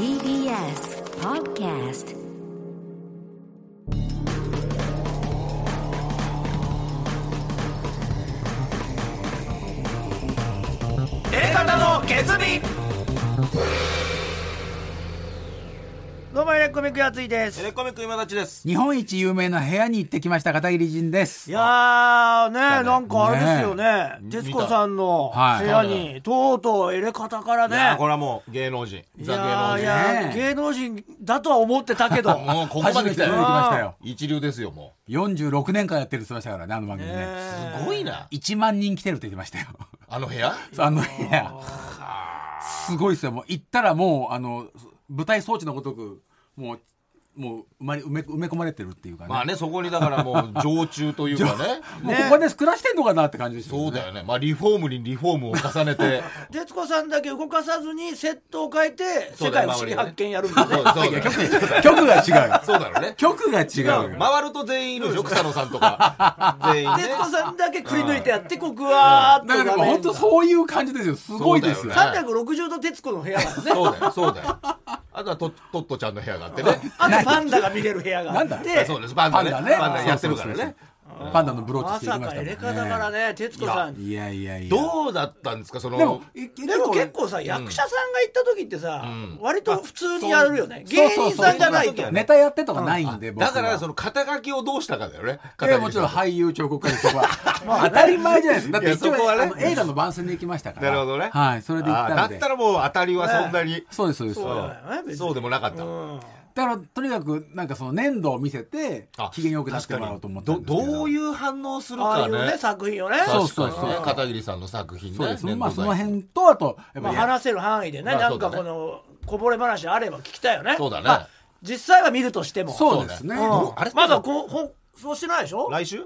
TBS Podcast 映画の決意どうもエレコミックやついです。エレコミック今立ちです。日本一有名な部屋に行ってきました片桐仁です。いやーねね。なんかあれですよね。ね徹子さんのはい部屋にとうとう入れ方からね。これはもう芸能人。いザやーい芸能人。やね芸能人だとは思ってたけどもうここまで来たよましたよ。一流ですよも46年間やってるって言ってましたからねあの番組ね。すごいな。1万人来てるって言ってましたよ。あの部屋？あの部屋。すごいですよ。もう行ったらもうあの舞台装置のごとくもうもう埋まり埋め埋め込まれてるっていうかね,、まあねそこにだからもう常駐というかね。もうここで暮らしてんのかなって感じですよね。そうだよね。まあリフォームにリフォームを重ねて。徹子さんだけ動かさずにセットを変えて世界不思議発見やるんだね。そうそうだよ曲が違うそうだろうね。曲が違うよ。回ると全員いるでしょ草野さんとか。全員ね。徹子さんだけくり抜いてやってここはーっとだから本当そういう感じですよ。すごいですよ。そうだよね。360度徹子の部屋がね。そうだよそうだよあとはトトットちゃんの部屋があってね。あとパンダが見れる部屋があって。そうです。パンダね。パンダね。パンダやってるからねパンダのブローチましてましたもんね。れ方からね徹子さん。いやいやいや。どうだったんですか？そのでもいでも結構さ、役者さんが行った時ってさ、ん。割と普通にやるよね。芸人さんじゃないと。ネタやってとかないんで、だからその肩書きをどうしたかだよね。いやもちろん俳優彫刻家とか。当たり前じゃないですか。だって一応映画の番宣で行きましたから。なるほどね。はいそれで行ったんで。だったらもう当たりはそんなに、そうですそうです。そうだよね別に。そうでもなかった、うんだからとにかくなんかその粘土を見せてあ機嫌よくなってもらおうと思ったんですけど。どどういう反応するかね。ね、作品をね。そうそうそう。ね片桐さんの作品ねそうです。粘土まあその辺とあとやっまあ話せる範囲でね、まあなんかこの、こぼれ話あれば聞きたいよね。そうだね。まあ実際は見るとしても。そうですね。うん。あれまだこう、ほんそうしてないでしょ？来週？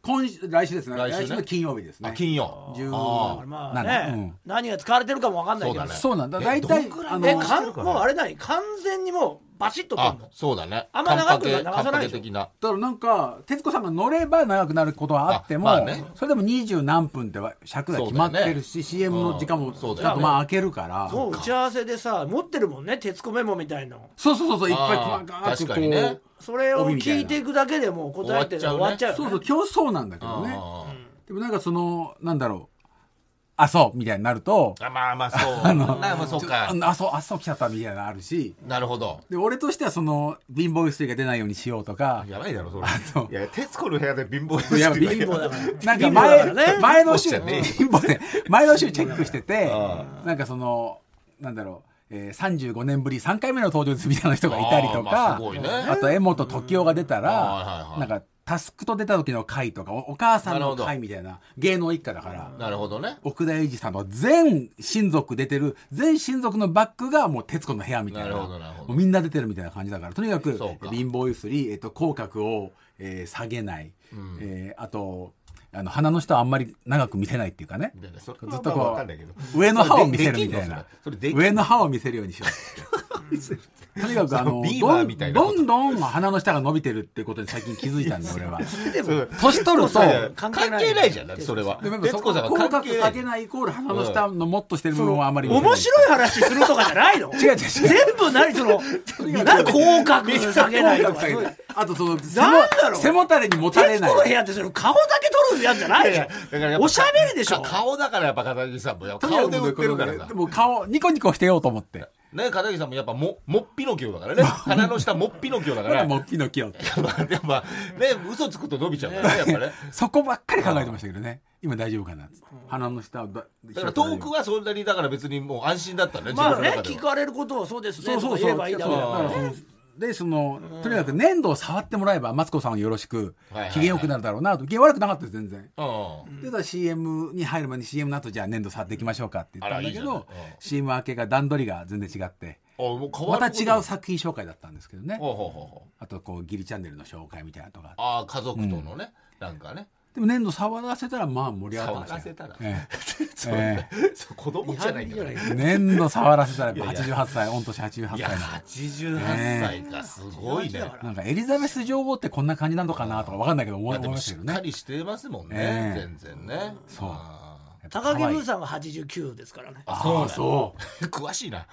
今週来週ですね。来週ね。来週の金曜日ですね。あ金曜。10あまあなんね、何が使われてるかもわかんないけど。そうだね。そうなんだ。え大体かんもうあれ何完全にもうバシッとるの。そうだね。あんま長く流さないでしょ。だからなんか徹子さんが乗れば長くなることはあっても、あまあね。それでも二十何分って尺が決まってるし、CM の時間もちそうだよね。ゃんとまあ開けるから。そう、打ち合わせでさ、持ってるもんね、鉄子メモみたいの。そうそうそうそういっぱい細かく確こかにね。うそれを聞いていくだけでもう答えて終わっちゃうよね。そうそう今日そうなんだけどね。あでもなんかそのなんだろうあそうみたいになるとーあまあまあそう。なまあそうか。あそうあそう来ちゃったみたいなのあるし。なるほど。で俺としてはその貧乏ゆすりが出ないようにしようとか。やばいだろそれ。そういや徹子の部屋で貧乏いやゆすり貧乏だから。なんか前,、ね前の週ね。え貧乏で前の週チェックしててあなんかそのなんだろうえー、35年ぶり3回目の登場ですみたいな人がいたりとあーまかあと柄本時生が出たらはい。なんかタスクと出た時の回とかおお母さんの回みたいな芸能一家だから。なるほどね。奥田英二さんの全親族出てる全親族のバックがもう徹子の部屋みたいな。なるほどなるほど。みんな出てるみたいな感じだから。とにかく貧乏ゆすり、えっと、口角を、えー下げない、えーあとあの鼻の下をあんまり長く見せないっていうかね。ずっとこう上の歯を見せるみたいな。上の歯を見せるようにしよう とにかくあの ビーバーみたいなどんどん鼻の下が伸びてるっていうことに最近気づいたんで 俺は。でも年取るといやいや関関係ないじゃんだってそれは。でもそこ徹子さんが口角下げないイコール鼻の下のもっとしてる部分はあまり面白い話するとかじゃないの？違う違う全部何その、何口角下げないとか。口角下げないあとその背もなんだろう。背もたれにもたれない。徹子の部屋って顔だけ撮るやつじゃないいやいやだからやっぱおしゃべりでしょ。か顔だからやっぱ片桐さんも顔で売ってるからさ。でも顔ニコニコしてようと思ってね片桐さんもやっぱももっぴのきょうだからね。鼻の下もっぴのきょうだから。もうピノキオってまあでもまあね嘘つくと伸びちゃうからねやっぱね。そこばっかり考えてましたけどね。今大丈夫かな鼻の下をだだから遠くはそんなにだから別にもう安心だったねまあね聞かれることをそうですねそうそうそう。言えばいいだけだそうでそのとにかく粘土を触ってもらえばマツコさんはよろしく機嫌よくなるだろうなと。機嫌悪くなかったです全然。うんで CM に入る前に CM の後じゃあ粘土触っていきましょうかって言ったんだけどうん。CM 明けが段取りが全然違って。また違う作品紹介だったんですけどね。あとこうギリチャンネルの紹介みたいなのとかああ家族とのね。なんかねでも粘土触らせたらまあ盛り上がってましたよ触らせたら。え そうえ子供じゃないんだから。粘土触らせたらやっぱいやいや88歳御年88や歳の88歳か。すごいね。なんかエリザベス女王ってこんな感じなのかなとかわかんないけど思いましたけどね。しっかりしてますもんねええ。全然ね。そう。あ高木ブーさんは89ですからね。あそうあそ詳しいな。う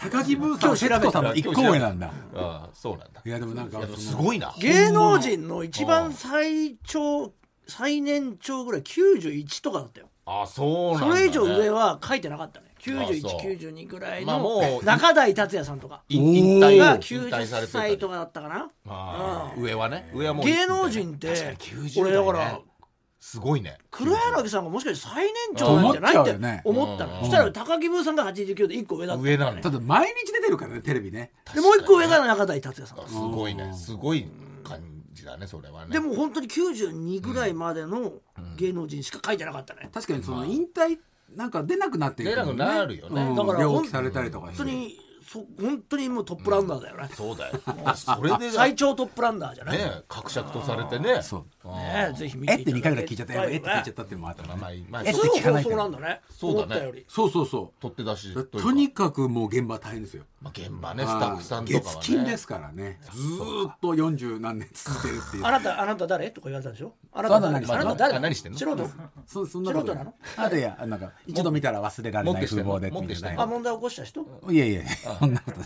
高木ブーさんは徹子さんの。一個上なんだ。ああそうなんだ。いやでもなんかすごいな。芸能人の一番最長最年長ぐらい91とかだったよ。あそうなんだ、ね、それ以上上は書いてなかったね。あそう。9192ぐらいのう中台達也さんとか。い引退が引退され90てた歳とかだったかな。ああ上はね。上はもう芸能人って確かに90俺だからすごいね。黒柳さんがもしかして最年長なんじゃないって思っちゃうよね。思ったの、うん。そしたら高木ブーさんが89で1個上だった。上なのただ毎日出てるからねテレビね。でもう1個上が中台達也さん。すごいね。すごい感じだねそれはね。でも本当に92ぐらいまでの芸能人しか書いてなかったね、確かにその引退なんか出なくなって出なくなるよね。うん。だから病気されたりとか本当にそ本当にもうトップランナーだよね、そうだよ。それで最長トップランナーじゃない、ねね格釈とされてね。そう。えぜひ見てえって2回ぐらい聞いちゃった。えって聞いちゃっったっていうのもあったまあまあまあえそうすぐ放送なんだね。そうだね。そうそうそ取って出しとにかくもう現場大変ですよまあ現場ねスタッフさんとかはね。月金ですからね。ずーっと40何年続けるっていう。あなたあなた誰？とか言われたんでしょ？あなた誰？あなた誰？あ何してんの？素人？そそんなこと素人なの？あといやなんか一度見たら忘れられない風貌で持ってきてんの？あ問題起こした人？いやいやそんなことね。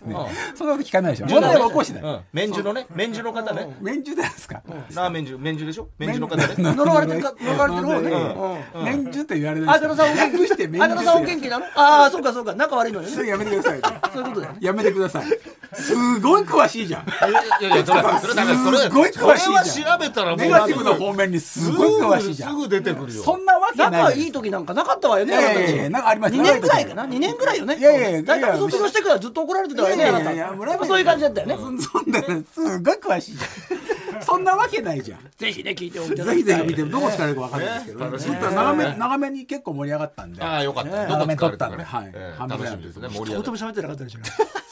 うそんなこと聞かないでしょ。問題は起こしてない。うん。免除のね免除の方ね。免除ですか？なあ免除免除でしょ？免除。の方ね。呪われてるか呪われてる方ね。免除って言われるあさんお元気して免除。あだ名さんお元気なのああそうかそうか。仲悪いのよね。それやめてください そういうことだよねやめてください。すごい詳しいじゃん。いやいやそれそれだからそれすごい詳しいじゃん。それは調べたらもうネガティブな方面にすごい詳しいじゃん。すぐ出てくるよ。そんなわけない仲いい時なんかなかったわよねいやいやなんかありました2年ぐらいかな？2年ぐらいよね。いやいや大体卒業してからずっと怒られてたわよねあなたいやいやいや村山そういう感じだったよね。そそんなすごい詳しいじゃんそんなわけないじゃん。ぜひね聞いておいてぜひぜひ見てどこ使えるかわかんないですけど、長め長めに結構盛り上がったんで。ああよかった。ねどこ使われたかね。長め撮ったんではい。楽しみですね盛り上が喋ってなかったでしょ。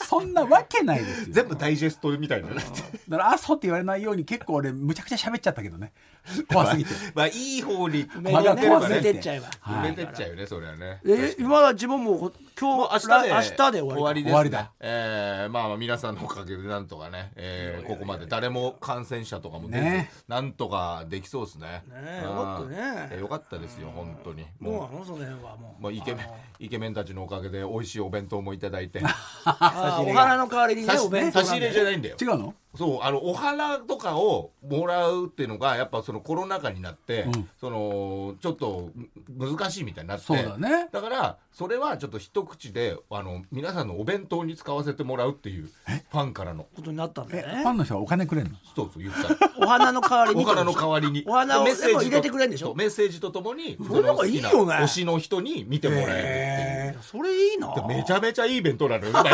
そんなわけないですよ。全部ダイジェストみたいな。ねだからあそうって言われないように結構俺むちゃくちゃ喋っちゃったけどね。怖すぎて。まあいい方にまだね怖すぎ埋めて。っちゃえば埋めてっちゃうよねそれはね。え今は自分も今明日で。日来明日で終わりですね。終わりだ。えーまあまあ皆さんのおかげでなんとかね、えーここまで誰も感染者とかも出ず、ね。なんとかできそうですね。ねよかったね。えよかったですよ本当に。もうもあのその辺はもう。イケメンイケメンたちのおかげで美味しいお弁当もいただいて。お花の代わりにねお弁当差し入れじゃないんだよ。違うの？そうあのお花とかをもらうっていうのがやっぱそのコロナ禍になって、うん。そのちょっと難しいみたいになってそうだね。だからそれはちょっと一口であの皆さんのお弁当に使わせてもらうっていうファンからの。ことになったんだえよね。ファンの人はお金くれんの？そうそう言った。らお花の代わりに。お花の代わりに。お花をメッセージ入れてくれんでしょ？メッセージとともにそれなんかいいよね。推しの人に見てもらえるっていう。へそれいいな。めちゃめちゃいい弁当なのよ。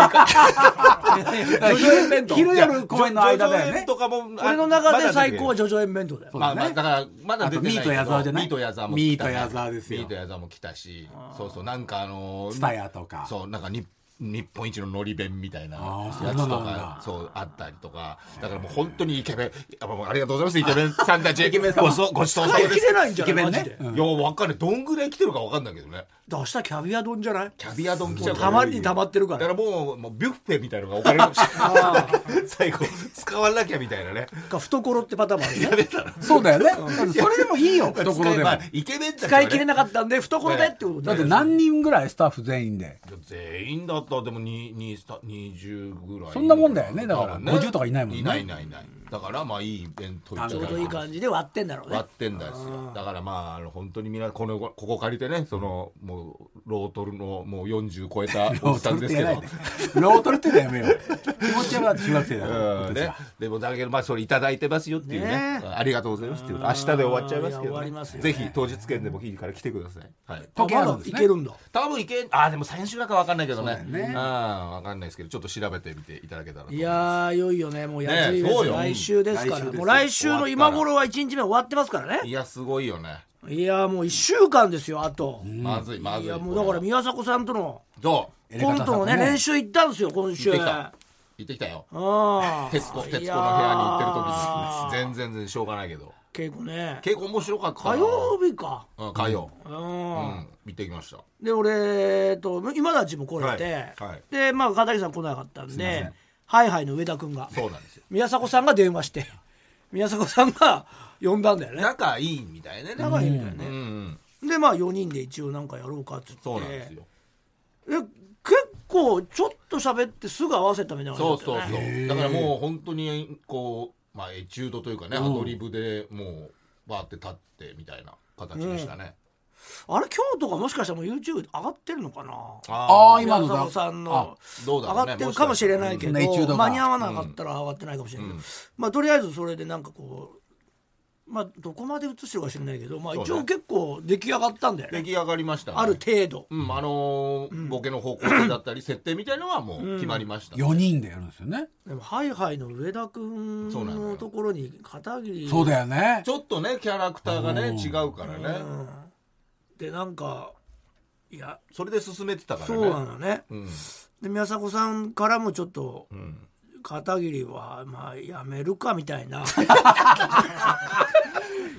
昼夜公演の間だよね。とかも俺の中で最高はジョ叙々苑弁当だよ。まあまあだからまだ出てないミート矢沢じゃない？ミート矢沢も来たねミート矢沢ですよミート矢沢も来たし。そうそうなんかあのーツタヤとか。そうなんかに日本一ののり弁みたいなやつとかそうあったりとか。だからもう本当にイケメンあもうありがとうございます。イケメンさんたち。イケメン様ごちそうごちそうさまです。使い切れないんじゃない？イケメンね。マジで。うん。いやわかんない。どんぐらい来てるかわかんないけどね。明日キャビア丼じゃない？キャビア丼来ちゃう。たまりにたまってるかだかららもうもうビュッフェみたいなのが置かれるかもしれない。最後使わなきゃみたいなね。か懐ってパターンもあるね。そうだよね。だってそれでもいいよ。懐でもまあイケメンね使い切れなかったんで懐でってことだってで何人ぐらい？スタッフ全員で。全員だったらでもににスタ20ぐらいそんなもんだよねだからね50とかいないもんねいないいないいないだからまあいいイベントちょうどいい感じで割ってんだろうね。割ってんだですよだからまああの本当にみんなこのここ借りてねそのもうロートルのもう40超えたおじさんですけど。ロートルってやめよう。気持ち悪かった中学生だからうん ね、でもだけどまあそれいただいてますよっていうね。ねありがとうございますっていう。明日で終わっちゃいますけど、ね。すよ。ねぜひ当日券でもいいから来てください、はい、時計あるんですねいけるんだ。多分いけあでも最終だか分かんないけどね。ね。あ分かんないですけどちょっと調べてみていただけたらいやーいよいよねもうやついですねそうよ来週ですから来週ですよ。もう来週の今頃は1日目終わってますからね。すいやすごいよね、いやもう1週間ですよあと。まずいまずい。いやもうだから宮迫さんとのどう？コントのね練習行ったんですよ今週。行ってきた。行ってきたよ。ああ。徹子徹子の部屋に行ってる時に。全然全然しょうがないけど。稽古ね。結構面白かったな。火曜日か。うん火曜。ううんん見てきました。で俺えっと今立ちも来れて、はい。はい。でまあ片桐さん来なかったんで。んハイハイの上田君が。そうなんですよ。宮迫さんが電話して。宮迫さんが呼んだんだよね。仲いいみたいね。仲いいみたいね、うんうんでまあ4人で一応なんかやろうかって言って。そうなんですよ。え結構ちょっと喋ってすぐ合わせたみたいなそうそう感じだったよね。そうだからもう本当にこうまあエチュードというかねアドリブでもうバーって立ってみたいな形でしたね、あれ今日とかもしかしたらもう YouTube 上がってるのかな？あー今のだ。さんのどうだろうね。上がってるかもしれないけど、間に合わなかったら上がってないかもしれないけど、うん。まあとりあえずそれでなんかこうまあどこまで映してるか知らないけど、まあ、一応結構出来上がったんだよね。出来上がりましたね。ある程度、うんあのーボケの方向性だったり設定みたいのはもう決まりました、4人でやるんですよね。でもハイハイの上田君そうなのところに片桐そうだよね。ちょっとねキャラクターがねうん。違うからね、うんでなんかいやそれで進めてたからね。そうなのね。うん。で宮迫さんからもちょっとうん。片桐はまあやめるかみたいな。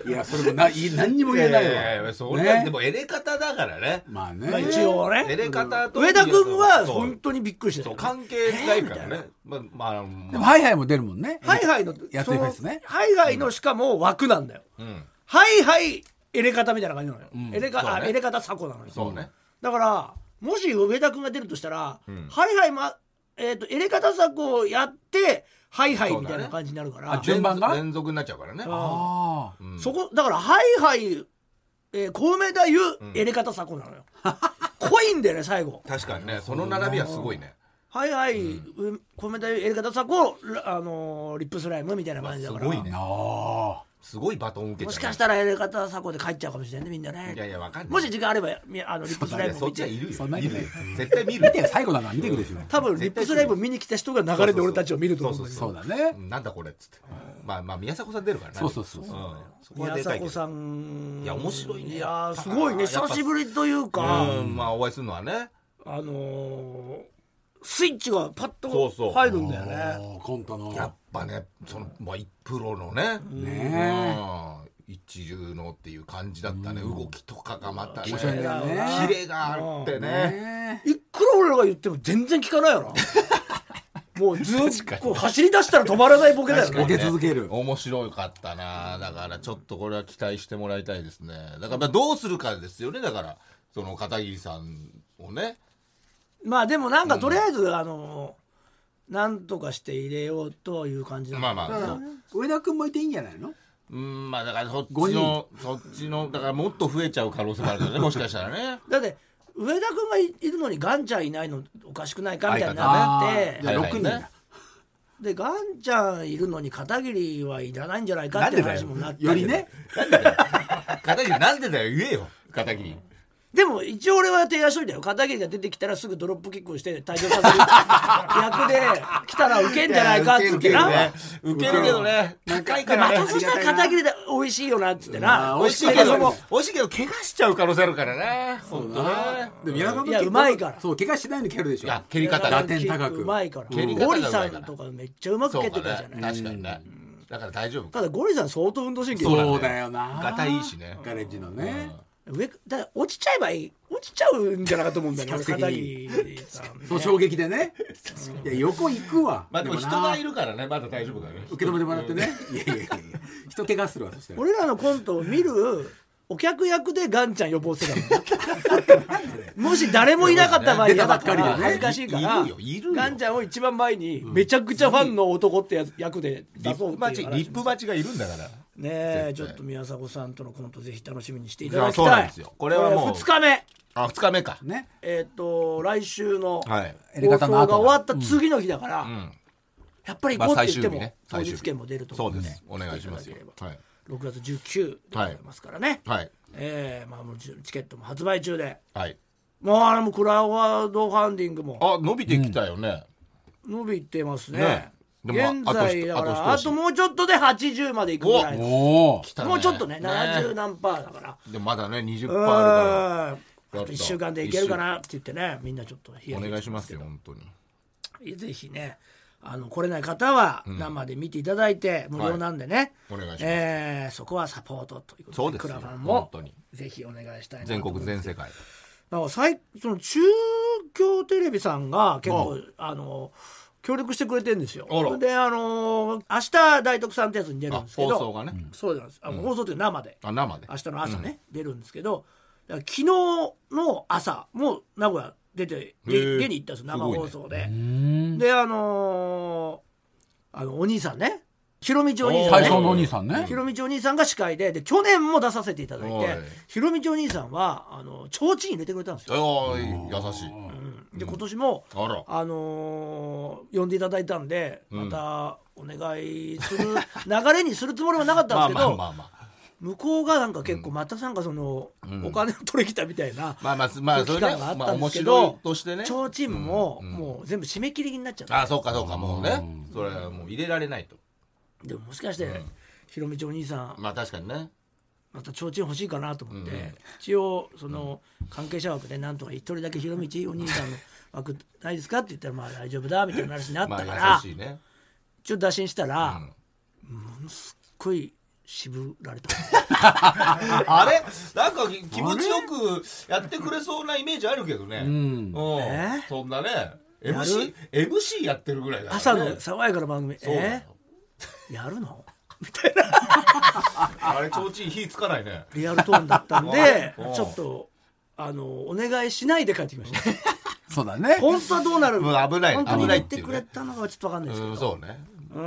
いやそれもない何にも言えないわ。いやいやいやそれはね。でもエレ片だからね。まあまあね一応ね。エレ片と上田君は本当にびっくりして関係ないからえーねまあまあでまあ。もハイハイも出るもんね。ハイハイのやついフェスねハイハイのしかも枠なんだよ、うん。ハイハイエレ片みたいな感じなのよ、ん。エレ片そうね。あエレ片サコなのよ。そうね。だからもし上田君が出るとしたら、ん。ハイハイまえっ、とエレ片サコをやってハイハイみたいな感じになるから。あ順番が？連連続になっちゃうからね。ああうん。そこだからハイハイ、えー、小梅太夫、エレ片サコなのよ。濃いんだよね最後。確かにね。その並びはすごいね。はいはい、う小梅太夫エレ片サコ、らあのーリップスライムみたいな感じだから。すごいね。ああすごいバトン受けもしかしらたらエレカタサコで帰っちゃうかもしれないねみんなね。いやいやわかんない。もし時間あればみあのリップスライムそっちはい。るよそんなにねい。るよ絶対見る見て最後だな見てくれし。ょ多分リップスライム見に来た人が流れで俺たちを見ると思うんだそうだね。うんなんだこれっつって。まあまあ宮迫さん出るからね。そうそうそう。宮迫さん。いや面白いね。いやすごいね。久しぶりというか、うんまあお会いするのはね。あのースイッチがパッと入るんだよね。あーコントの。やっぱねそのまあプロのね。ねうん。一流のっていう感じだったね。動きとかがまたね。面白いんだよね。キレがあってね。ねいくら俺らが言っても全然聞かないよな。もうずっとこう走り出したら止まらないボケだよボケね。続ける。面白かったな。だからちょっとこれは期待してもらいたいですね。だからまあどうするかですよね。だからその片桐さんをねまあでもなんかとりあえず、あのーなんとかして入れようという感じなのまあまあ。そう上田君もいていいんじゃないの？うんまあだからそっち五のそっちのだからもっと増えちゃう可能性もあるからね もしかしたらね。だって上田君がいいるのにガンちゃんいないのおかしくないかみたいに相なって、あーじゃあ6人はいはいね。だでガンちゃんいるのに片桐はいらないんじゃないかっていう話もなって。よ。りね片桐なんでだよ。言えよ。片桐でも一応俺は提案しといたよ。片桐が出てきたらすぐドロップキックをして退場させる。役で来たらウケんじゃないかっつってな。ウケるけどね。高いからまたそしたら片桐で美味しいよなっつってな。美味しいけども美味しいけど怪我しちゃう可能性あるからね。本当ね。でも宮川君うまいから。そう怪我しないように蹴るでしょ。いや蹴り方打が点高く。うまいから。蹴り方がゴリさんとかめっちゃうまく蹴ってたじゃない。ね。確か。にねだから大丈夫ただゴリさん相当運動神経そうだよな。ガタイいいしね。ガレッジのね上だから落ちちゃえばいい。落ちちゃうんじゃなかったと思うんだよね片席桐さんねそう衝撃でね。いや横行くわ。まあでも人な。がいるからねまだ大丈夫だね。受け止めてもらってね。いやいやいや。人怪我するわそしたら。俺らのコントを見るお客役でガンちゃん予防してたのもし誰もいなかった場合嫌だからっかりでね。恥ずかしいからガンちゃんを一番前にめちゃくちゃファンの男ってやつ役でリ出そうップ待ちっていう話。リップ待ちがいるんだからねえちょっと宮迫さんとのコントぜひ楽しみにしていただきそうなんたいですよ。これはもう。2日目。あ二日目か。ね。えっ、と来週の放送が終わった次の日だから、うん。やっぱり行こうって言っても、まあ当最終日。券も出るとそ思うんでうですお願いしますよ。はいば。6月19でございますからね、はい。えーまあ、もちろんチケットも発売中で。はい。もうあれもクラウドファンディングも。あ伸びてきたよね。伸びてますねねでも現在だからああともうちょっとで80までいくぐらいの。おお来たねもうちょっとねね70何パーだから。でもまだね20%うあるかん。あと1週間でいけるかなって言ってねみんなちょっとヒヤヒヤらお願いしますよ本当に。ぜひねあの来れない方は生で見ていただいて、無料なんでね、お願いします。えーそこはサポートということでそうですよ。クラファン本も当に。ぜひお願いしたいなと全国全世界。だから最その中京テレビさんが結構あの協力してくれてるんですよ。あら。であの明日大徳さんってやつに出るんあですけど。放送がね。そうなんです。あ、放送というか生で。あ生で。明日の朝ね、出るんですけど。だから昨日の朝もう名古屋出てへー。出に行ったんですよ。生放送で、うん。であのーあのお兄さんね。ひろみちお兄さんね。体操のお兄さんね。ひろみちお兄さんが司会で。で去年も出させていただいおい。てひろみちお兄さんはあの提灯入れてくれたんですよ、ああ優しい。うんで今年も、あら。あのー呼んでいただいたんでうん。またお願いする 流れにするつもりはなかったまあんですけど、まあまあまあ向こうがなんか結構またなんかその、うん。お金を取りきたみたいな、まあまあまあそれねがあったんですけまあ面白どいとしてね提灯も、うんもう全部締め切りになっちゃった。ああそうかそうかもうね。それはもう入れられないと。でももしかして、ひろみちお兄さん。まあ確かにね。また提灯欲しいかなと思って、うん。一応その関係者枠でなんとか一人だけひろみちお兄さんの枠ないですかって言ったらまあ大丈夫だみたいな話になっまたから、あ優しいね。一応打診したら、うん。ものすっごい渋られた。あれ？なんかき気持ちよくやってくれそうなイメージあるけどね。ううん。ん。え？そんなね MC MC やってるぐらいだから朝ねの爽やかな番組。え？やるの？あれちょうちん火つかないね。リアルトーンだったんで うん。ちょっとあのお願いしないで帰ってきましたそうだね。本当はどうなるもう危ない。本当に危ない言ってくれたのかはちょっと分かんないですけど。うんそうね。うん。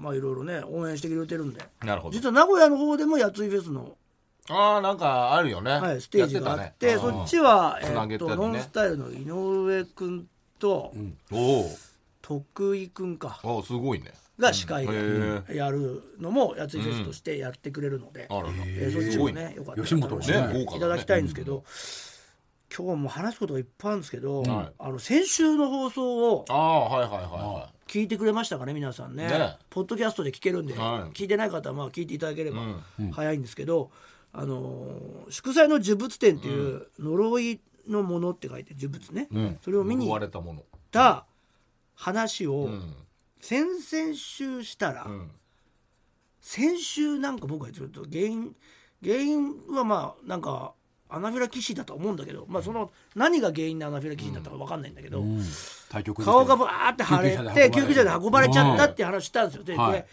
まあいろいろね応援してくれてるんで。なるほど。実は名古屋の方でもやついフェスの、ああなんかあるよね。はい、ステージがあってそっちは、えっとノンスタイルの井上君とおお徳井君か。おすごいね。が司会へでやるのもやついフェスとしてやってくれるので、あららえー。そっちもねよかったらねいただきたいんですけど、今日も話すことがいっぱいあるんですけど、はい。あの先週の放送をああはいはいはいは聞いてくれましたかね皆さんね。ね。ポッドキャストで聞けるんで、はい。聞いてない方はまあ聞いていただければ。うん。早いんですけど、あのー祝祭の呪物展っていう呪いのものって書いて呪物ね、ん。それを見に呪行っわれたもの。た話をうん。先々週したら、うん。先週なんか僕はちょっと原因原因はまあなんかアナフィラキシーだと思うんだけど、まあ、その何が原因でアナフィラキシーだったか分かんないんだけど、うん。対局顔がバーって腫れて救急車で運ばれちゃった。って話したんですよ。で、こはいれ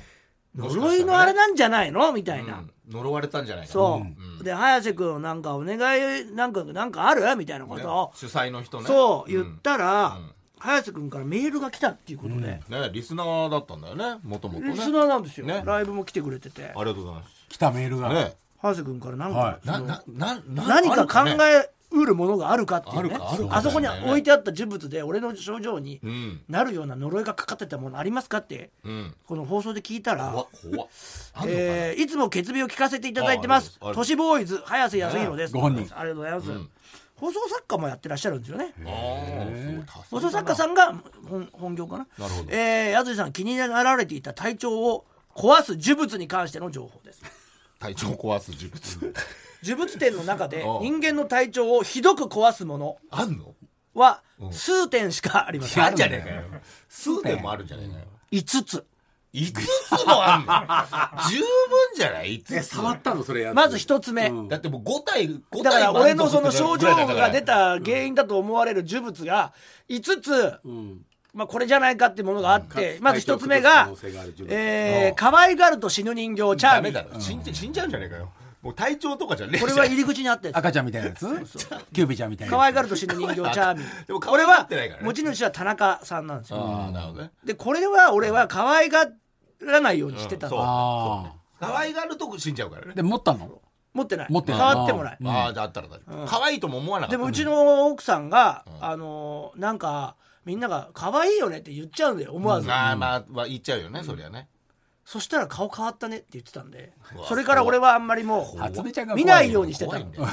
呪いのあれなんじゃないの？みたいな。うん。呪われたんじゃないか。なそう、ん。で早瀬君なんかお願いなんかなんかある？みたいなことを、主催の人ね。そう言ったら、うん。早瀬君からメールが来たっていうことで、ねリスナーだったんだよねもともとね。リスナーなんですよ、ね。ライブも来てくれてて。ありがとうございま来たメールが。すね早瀬君からなんか、何か考えうるものがあるかっていうね。あそこに置いてあった呪物で俺の症状にうん。なるような呪いがかかってたものありますかって？うん。この放送で聞いたらえーいつも決意を聞かせていただいてます。都市ボーイズ早瀬康弘です、ご本人。ありがとうございます、うん。放送作家もやってらっしゃるんですよね。放送作家さんが本本業かな？なるほど。えー、やついさん気になられていた体調を壊す呪物に関しての情報です体調壊す呪物。呪物展の中で人間の体調をひどく壊すもの。あんの？はうん。数点しかありません。あんじゃねえかよ。数点もあるんじゃねえかよ。5つ。5つもあんの？十分じゃない？5つ。触ったの？それやつ。まず1つ目、うん。だってもう5体5体だから俺のその症状が出た原因だと思われる呪物が5つ、うんまあ、これじゃないかっていうものがあって、うん。まず1つ目がえー可愛がると死ぬ人形チャーミーダメだろ。死んじ死んじゃうんじゃねえかよ。もう体調とかじゃねえこれは入り口にあったやつ。赤ちゃんみたいなやつ？キュービーちゃんみたいな可愛がるると死ぬ人形チャーミーでも可これは持ち主は田中さんなんですよ。ああなるほどね。でこれは俺は可愛がらないようにしてたう。んそう。の、あ可愛がると死んじゃうからね。あで持ったの？持ってない。持ってない。触ってもない。ああじゃああったら大丈夫。可愛いとも思わなかった。でもうちの奥さんが、あのーなんかみんなが可愛いよねって言っちゃうんだよ思わず、まあまあ言っちゃうよねそりゃね。そしたら顔変わったねって言ってたんで。それから俺はあんまりもう初音ちゃんが見ないようにしてたんだよ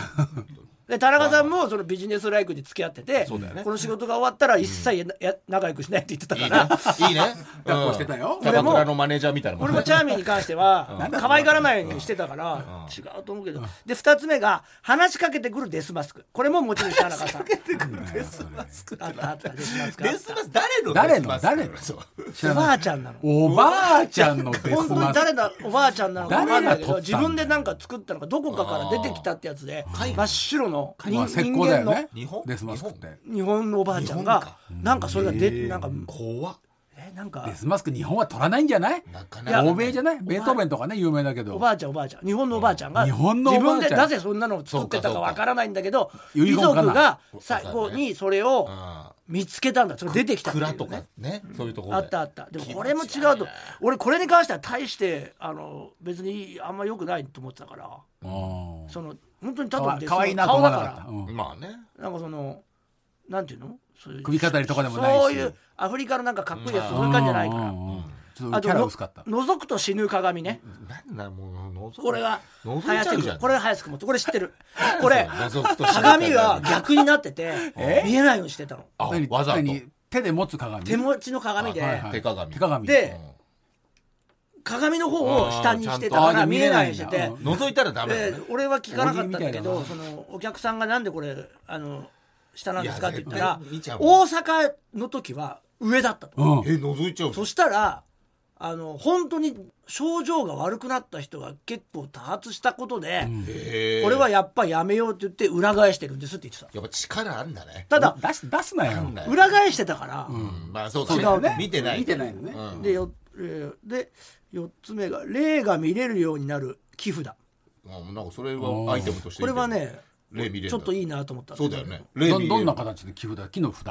で田中さんもそのビジネスライクに付き合ってて、そうだよね。この仕事が終わったら一切やや仲良くしないって言ってたから、いいね。抱っこしてたよ。キャバクラのマネージャーみたいなもん。俺もチャーミーに関しては可愛がらないようにしてたから違うと思うけど。で2つ目が話しかけてくるデスマスク。これももちろん田中さんデスマスクあったあったデスマスク。デスマス誰の誰のデスマスク？誰の？おばあちゃんなの。おばあちゃんのデス本当にマス誰だおばあちゃんなのか分かんないけど自分でなんか作ったのかどこかから出てきたってやつで真っ白の人まあ石人間の膏だよね。日本？デスマスクって。日本？のおばあちゃんが日本か。なんかそれが出てなんか怖っ。えなんか。デスマスク日本は取らないんじゃない？なかなかいや欧米じゃない？ベートーベンとかね有名だけど。おばあちゃんおばあちゃん。日本のおばあちゃんが日本のおばあちゃん。自分でなぜそんなのを作ってたかわからないんだけど遺族が最後にそれをあ見つけたんだ。それ出てきたっていう蔵とかね。ねそういうところで。あったあった。でもこれも違うと俺これに関しては大してあの別にあんま良くないと思ってたから。うんその本当にたかだのわかわいいなと思わなかった、うん。まあね。なんかそのなんていうの？そういう首飾りとかでもないし。そういうアフリカのなんかかっこいいやつそういう感じじゃないから。うんうんうん。ちょっとキャラあとの薄かった。覗くと死ぬ鏡ね。なんだもう覗これが覗い早瀬ちゃうじゃん。君。これ早瀬君もこれ知ってる。これ鏡が逆になってて見えないようにしてたの。手で持つ鏡？手持ちの鏡で、手鏡。で鏡の方を下にしてたから見えないようにしてて覗いたらダメだでね俺は聞かなかったんだけどそのお客さんがなんでこれあの下なんですかって言ったらいや絶対見ちゃうもん。大阪の時は上だったと、うん。え覗いちゃうそしたらあの本当に症状が悪くなった人が結構多発したことで、へー。これはやっぱやめようって言って裏返してるんですって言ってたやっぱ力あんだね。ただ出す出すなよ。なんだよ。裏返してたから、うん。まあそうそうだよね。見てない見てないのね。うん。でよ、えーで4つ目が霊が見れるようになる寄付だ。あなんかそれはアイテムとしてこれはね霊見れるちょっといいなと思ったんそうだよね。霊見れる。どどんな形の寄付だ？木の札。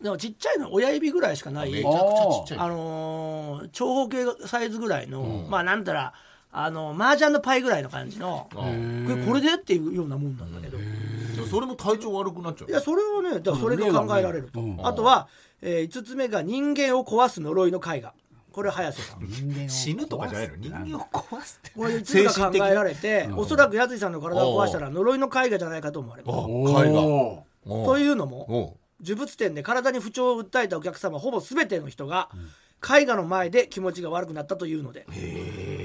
でもちっちゃいの親指ぐらいしかない。めちゃくちゃちっちゃいあのー長方形サイズぐらいの、まあなんたらあの麻雀のパイぐらいの感じのこれこれでっていうようなもんなんだけど、でもそれも体調悪くなっちゃう。いやそれはねだからそれが考えられると、うん。あとは、え5つ目が人間を壊す呪いの絵画これ早瀬さん。人間を死ぬとかじゃないの？人間を壊すってこれ5つが考えられておそらくやついさんの体を壊したら呪いの絵画じゃないかと思われます。あお海外ーおというのもお呪物展で体に不調を訴えたお客様ほぼ全ての人が絵画の前で気持ちが悪くなったというので。へえ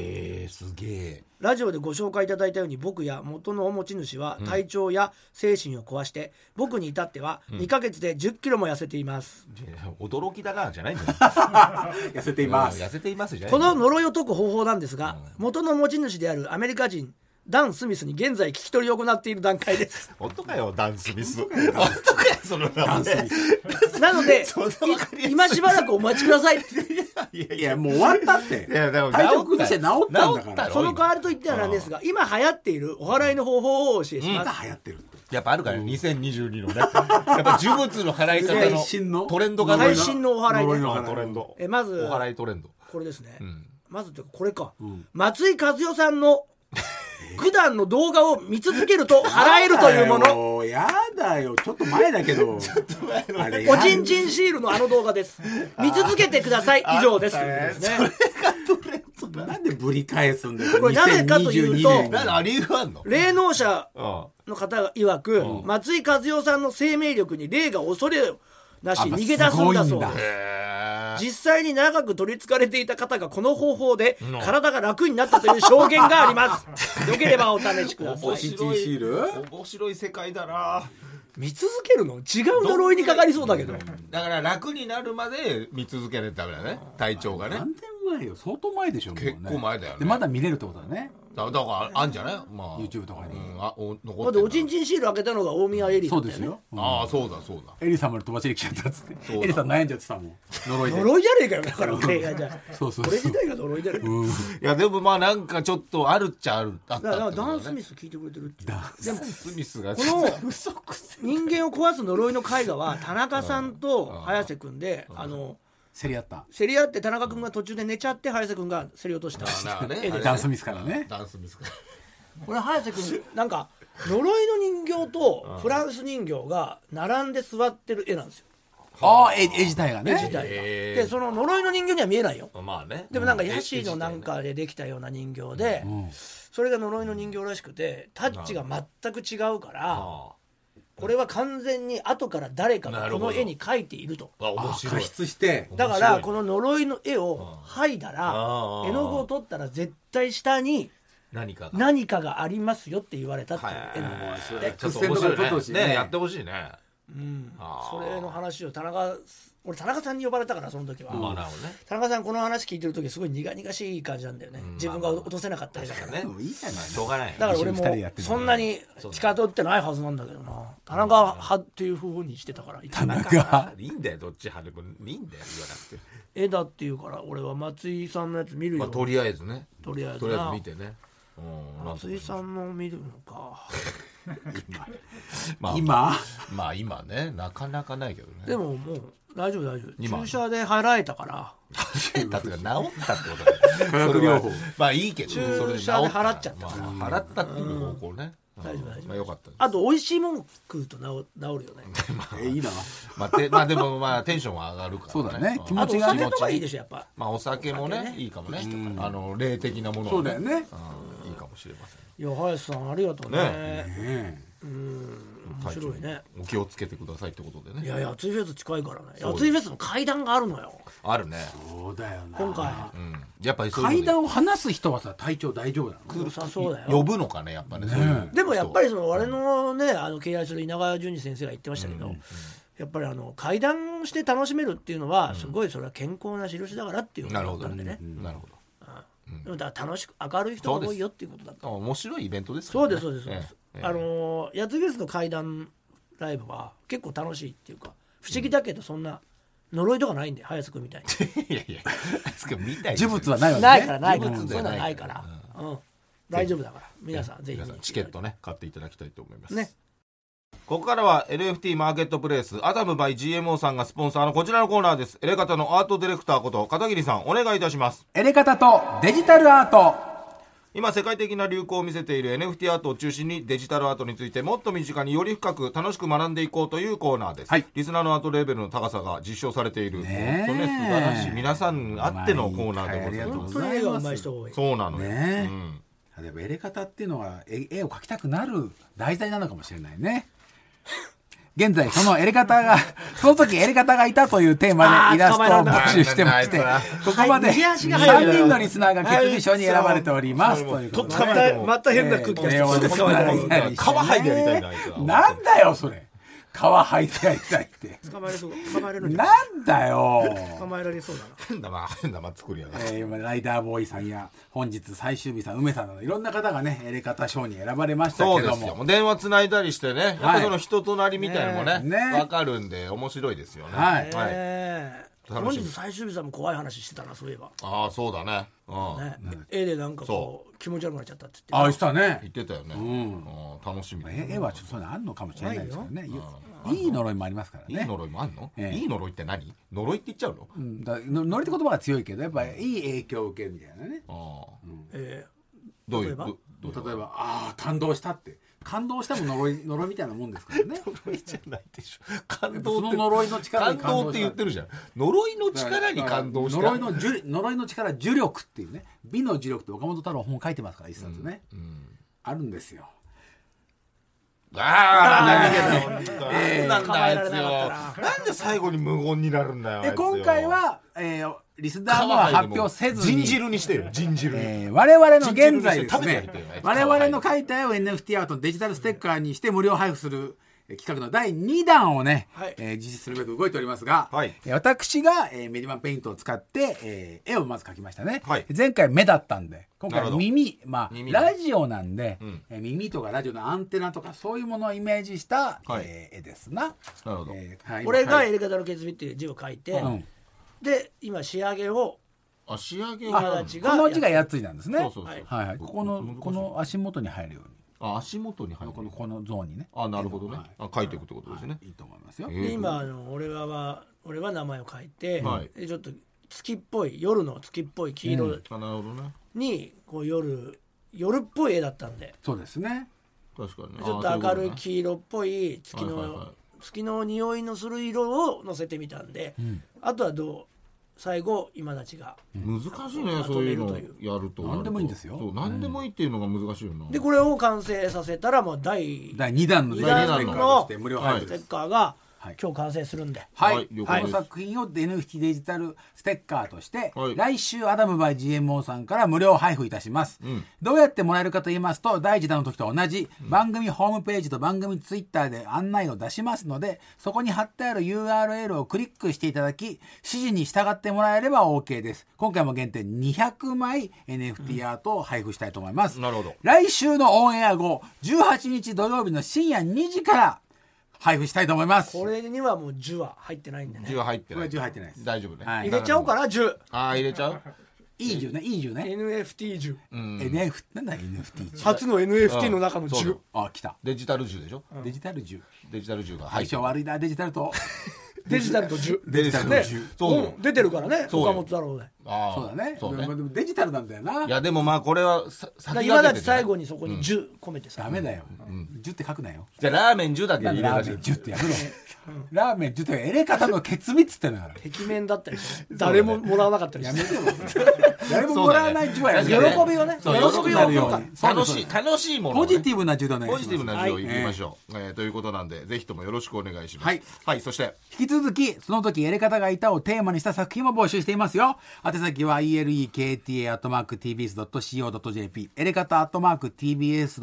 すげえ。ラジオでご紹介いただいたように僕や元のお持ち主は体調や精神を壊して、僕に至っては2ヶ月で1 0キロも痩せています、驚きだなじゃない んだよ。痩せています。痩せていますこの呪いを解く方法なんですが、元の持ち主であるアメリカ人ダン・スミスに現在聞き取りを行っている段階です。本当かよダンスミス。本当かよそのダンスミス。なので今しばらくお待ちください。いやもう終わったって。いやでも体調崩して治ったんだから。その代わりと言ってはなんですが今流行っているお祓いの方法をお教えします、まだ流行ってるやっぱあるからね2022のね。やっぱ呪物の払い方のの？トレンドが最新のお祓い。ね呪いのあトレンド。えまずお払いトレンド。これですね、ん。まずっていうかこれか、ん。松井和代さんの普段の動画を見続けると払えるというもの。のやだよ。ちょっと前だけど。あれおちんちんシールのあの動画です。見続けてください。以上です。ということですねなんでぶり返すんだよ。これなぜかというと2022年。なんかあ理由あんの？霊能者あの方曰く、松井和代さんの生命力に霊が恐れなしあ逃げ出すんだそうす。ごいんだ。ですへ実際に長く取りつかれていた方がこの方法でん。体が楽になったという証言があります。よければお試しください。面白い。シール面白い世界だな。見続けるの？違う呪いにかかりそうだけど。だから楽になるまで見続けないとダメだね。体調がね。何年前よ。相当前でしょ結構前だよね。でまだ見れるってことだねだだからあんじゃない？まあ。YouTube とかに。うんあお残だ。ってておちんちんシール開けたのが大宮エリだったよね。そうですよ。ああそうだそうだ。エリさんまで飛ばしに来ちゃったっつって。そうだ。エリさん悩んじゃってたもん。呪いで。呪いじゃねえかよだから。俺がじゃあそうそうそう。これ自体が呪いじゃねえか。いやでもまあなんかちょっとあるっちゃあるあっただからだねダン・スミス聞いてくれてるっていう。でもス。ミスが。この嘘くせ人間を壊す呪いの絵画は田中さんと早瀬君であの競り合った。競り合って田中君が途中で寝ちゃって早瀬君が競り落とした。ダンスミスからね。ダンスミスから。これ早瀬君なんか呪いの人形とフランス人形が並んで座ってる絵なんですよ。ああ絵絵自体がね。絵自体が。でその呪いの人形には見えないよ。まあね。でもなんかヤシのなんかでできたような人形でそれが呪いの人形らしくてタッチが全く違うからあこれは完全に後から誰かがこの絵に描いていると。あ面加白い。筆して。だからこの呪いの絵を剥いだら絵の具を取ったら絶対下に何かが。何かがありますよって言われたっていう絵の具なんです。よね。ちょっと面白いね。ねやってほしいね。うん。それの話を田中俺田中さんに呼ばれたからその時は、まあね。田中さんこの話聞いてる時すごい苦々しい感じなんだよね、うん。自分が落とせなかったりだからね。もういいじゃないしょうがないよだから俺もそんなに近取ってないはずなんだけどな。田中派っていうふうにしてたから田中いいんだよどっち派でも。いいんだよ言わなくて。絵だっていうから俺は松井さんのやつ見るよ、まあとりあえずね。とりあえずとりあえなず見てね。松井さんの見るのか。まあ 今。まあ今ね。なかなかないけどね。でももう大丈夫大丈夫。今注射で払えたから。だって治ったってことだよ化学療法。まあいいけど注射で払っちゃった。まあ払ったっていう方向ね。うん。大丈夫大丈夫。まあよかったです。あと美味しいもん食うと治治るよね。えいいな。まあてまあでもまあテンションは上がるからそうだねん気持あとおちがね酒とかいいでしょやっぱ。まあお酒もねね。いいかもね。あの霊的なものはそうだよね。うん。いいかもしれません。いや林さんありがとうね。ね。面白いね。お気をつけてくださいってことでね。いやいや暑いフェス近いからね。そう暑いフェスの階段があるのよ。あるねそうだよな。今回。うん。やっぱりそういうの階段を話す人はさ体調大丈夫なの？良さそうだ呼よぶのかねやっぱねそういうでもやっぱりその俺のねあの敬愛する稲川淳二先生が言ってましたけど、やっぱりあの階段して楽しめるっていうのはすごいそれは健康な印だからっていうことなるほんでね。ね。なるほど。でもだから楽しく明るい人が多いよっていうことだった。あ面白いイベントですからね。そうですそうですそうです、ええあのやつフェスの階段ライブは結構楽しいっていうか不思議だけどそんな呪いとかないんで早くみたいに。いやいやあいつが見たい呪物はないわけね。ないからないから。呪そういうのないはないから、うん、大丈夫だから。皆さんぜひ。皆さんチケットね買っていただきたいと思います。ね。ここからは NFT マーケットプレイスアダムバイ GMO さんがスポンサーのこちらのコーナーです。エレカタのアートディレクターこと片桐さんお願いいたします。エレカタとデジタルアート今世界的な流行を見せている NFT アートを中心にデジタルアートについてもっと身近により深く楽しく学んでいこうというコーナーです、はい。リスナーのアートレベルの高さが実証されている、本当ね素晴らしい皆さんあってのコーナーでございます。本当に絵が上手い人が多い。そうなのよ、ねえ。うん。例えばエレカタっていうのは絵絵を描きたくなる題材なのかもしれないね現在そのエレカタが その時エレカタがいたというテーマでイラストを募集してましてあここまではい右足が入る。3人のリスナーが決議書に選ばれております。という。ことで捕また。変な空気出してまえられるえー皮剥いてやりたいななんだよそれ皮剥いてやりたいって。捕まえれそう捕まえれるんじゃなないんだよ。捕まえられそうだな。変なまあ変なまあ作りやがるえー今ライダーボーイさんや本日最終日さん梅さんなどいろんな方がねエレカタ賞に選ばれましたそうですよ。けども電話つないだりしてね、やっぱその人となりみたいなのもね、ねねわかるんで面白いですよね。はい。ねはい。本日最終日さんも怖い話してたなそういえば。ああ、そうだね。うん。ね。絵でなんかこう気持ち悪くなっちゃったってああ言ってしたね。言ってたよね。ん。うん楽しみ。だ絵絵はちょっとそういうのあるのかもしれないですけどね。いい呪いもありますからね。いい呪いもあんの、ええ。いい呪いって何？呪いって言っちゃうの、うん。だの呪いって言葉が強いけどやっぱいい影響を受けるみたいなね。ああ。えどういう？例えば？どどういう？例えばああ感動したって感動しても呪い呪いみたいなもんですからね。呪いじゃないでしょ。感動その呪いの力感動動って言ってるじゃん。呪いの力に感動した呪いの呪呪いの力呪力っていうね。美の呪力って岡本太郎本書いてますから一冊ね、あるんですよああ何げだえなんだあいつよ。なんで最後に無言になるんだよで今回は、えー、リスナーのは発表せずに。ジン汁にしてよジン汁に、えー我々の現在です食べてやね我々の書いた絵を NFT アートのデジタルステッカーにして無料配布する。えー企画の第2弾をね、はい。えー実施するべく動いておりますが、はい。えー私が、えーメディマンペイントを使って、えー絵をまず描きましたね、はい。前回目だったんで今回耳まあラジオなんで、うん。えー耳とかラジオのアンテナとかそういうものをイメージした、はい。えー絵ですな。なるほど、えーはい。俺がはいやり方の決意っていう字を書いて、うん。で今仕上げをあ仕上げがこの字がやついなんですね。そうそうそう、はいはい。はい、ここのこの足元に入るようにあ足元に入る。このこのゾーンにね。あなるほどね、はい。あ書いていくってことですね、い。い。と思いますよ。えー。で今あの俺はは俺は名前を書いて、はい。でちょっと月っぽい夜の月っぽい黄色あなるほどね。にこう夜夜っぽい絵だったんで。そうですね。確かにね。ちょっと明るい黄色っぽい月の、はいはいはい。月の匂いのする色をのせてみたんで、あとはどう最後今立ちが。難しいねそういうのやると。何でもいいんですよ。そう何でもいいっていうのが難しいよな、でこれを完成させたらもう第第2弾の二弾の。ステッカーがはい。今日完成するんで。はい、はい。了この作品を NFT デジタルステッカーとして、はい。来週アダムバイ GMO さんから無料配布いたします、ん。どうやってもらえるかと言いますと第1弾の時と同じ、番組ホームページと番組ツイッターで案内を出しますのでそこに貼ってある URL をクリックしていただき指示に従ってもらえれば OK です。今回も限定200枚 NFT アートを配布したいと思います、なるほど。来週のオンエア後18日土曜日の深夜2時から配布したいと思います。これにはもう10は入ってないんでね。10は入ってない。これ10入ってないです。大丈夫ね、はい。入れちゃおうかな10ああ入れちゃう？いい銃ねいい銃ね。NFT10 NF なんだ NFT 初の NFT の中の10そうそうあ来た。デジタル銃でしょ、デジタル銃デジタル銃が相性悪いなデジタルと。デジタルと10デジタルとね。銃そう出てるからねそうよ。岡本太郎でああそうだね。そうね。まあでもデジタルなんだよな。いやでもまあこれはさだから先今だって最後にそこに10込めてさ。ダメだよ。銃って書くなよ。じゃあラーメン10だけ入れ出してーメン銃ってやめろラーメン銃ってエレカタのケツビっつってんだから壁面だったりして誰ももらわなかったりやしてめてよ誰ももらわない銃はやめて喜そうだね。びをね。そう喜びをよ楽しい楽しいものをね。ポジティブな銃だね。ポジティブな字をはい。ましょう、えーということなんでぜひともよろしくお願いします。はい、はい、そして引き続き、その時やり方がいたをテーマにした作品も募集していますよ。宛先は elekata.tbs.co.jp、エレカタ .tbs.co.jp、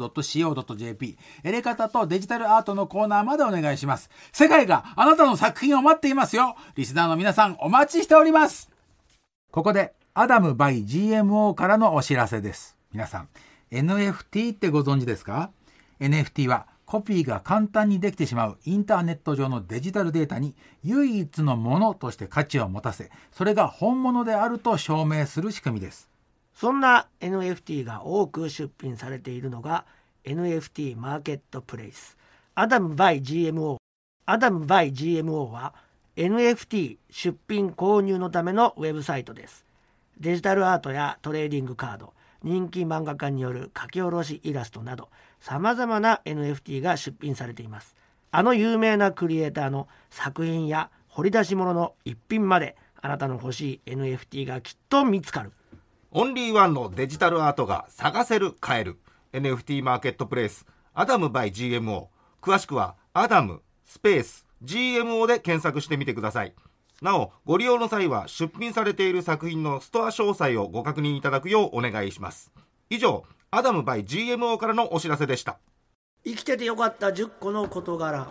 エレカタとデジタルアートのコーナーまでお願いします。世界があなたの作品を待っていますよ。リスナーの皆さんお待ちしております。ここで、アダム by GMO からのお知らせです。皆さん、NFT ってご存知ですか ?NFT はコピーが簡単にできてしまうインターネット上のデジタルデータに唯一のものとして価値を持たせ、それが本物であると証明する仕組みです。そんな NFT が多く出品されているのが NFT マーケットプレイス。 Adam by GMO Adam by GMO は NFT 出品購入のためのウェブサイトです。デジタルアートやトレーディングカード人気漫画家による書き下ろしイラストなどさまざまな NFT が出品されています。あの有名なクリエイターの作品や掘り出し物の一品まであなたの欲しい NFT がきっと見つかる。オンリーワンのデジタルアートが探せる買える NFT マーケットプレイスアダム by GMO 詳しくはアダムスペース GMO で検索してみてください。なおご利用の際は出品されている作品のストア詳細をご確認いただくようお願いします。以上アダム by GMO からのお知らせでした。生きててよかった10個の事柄。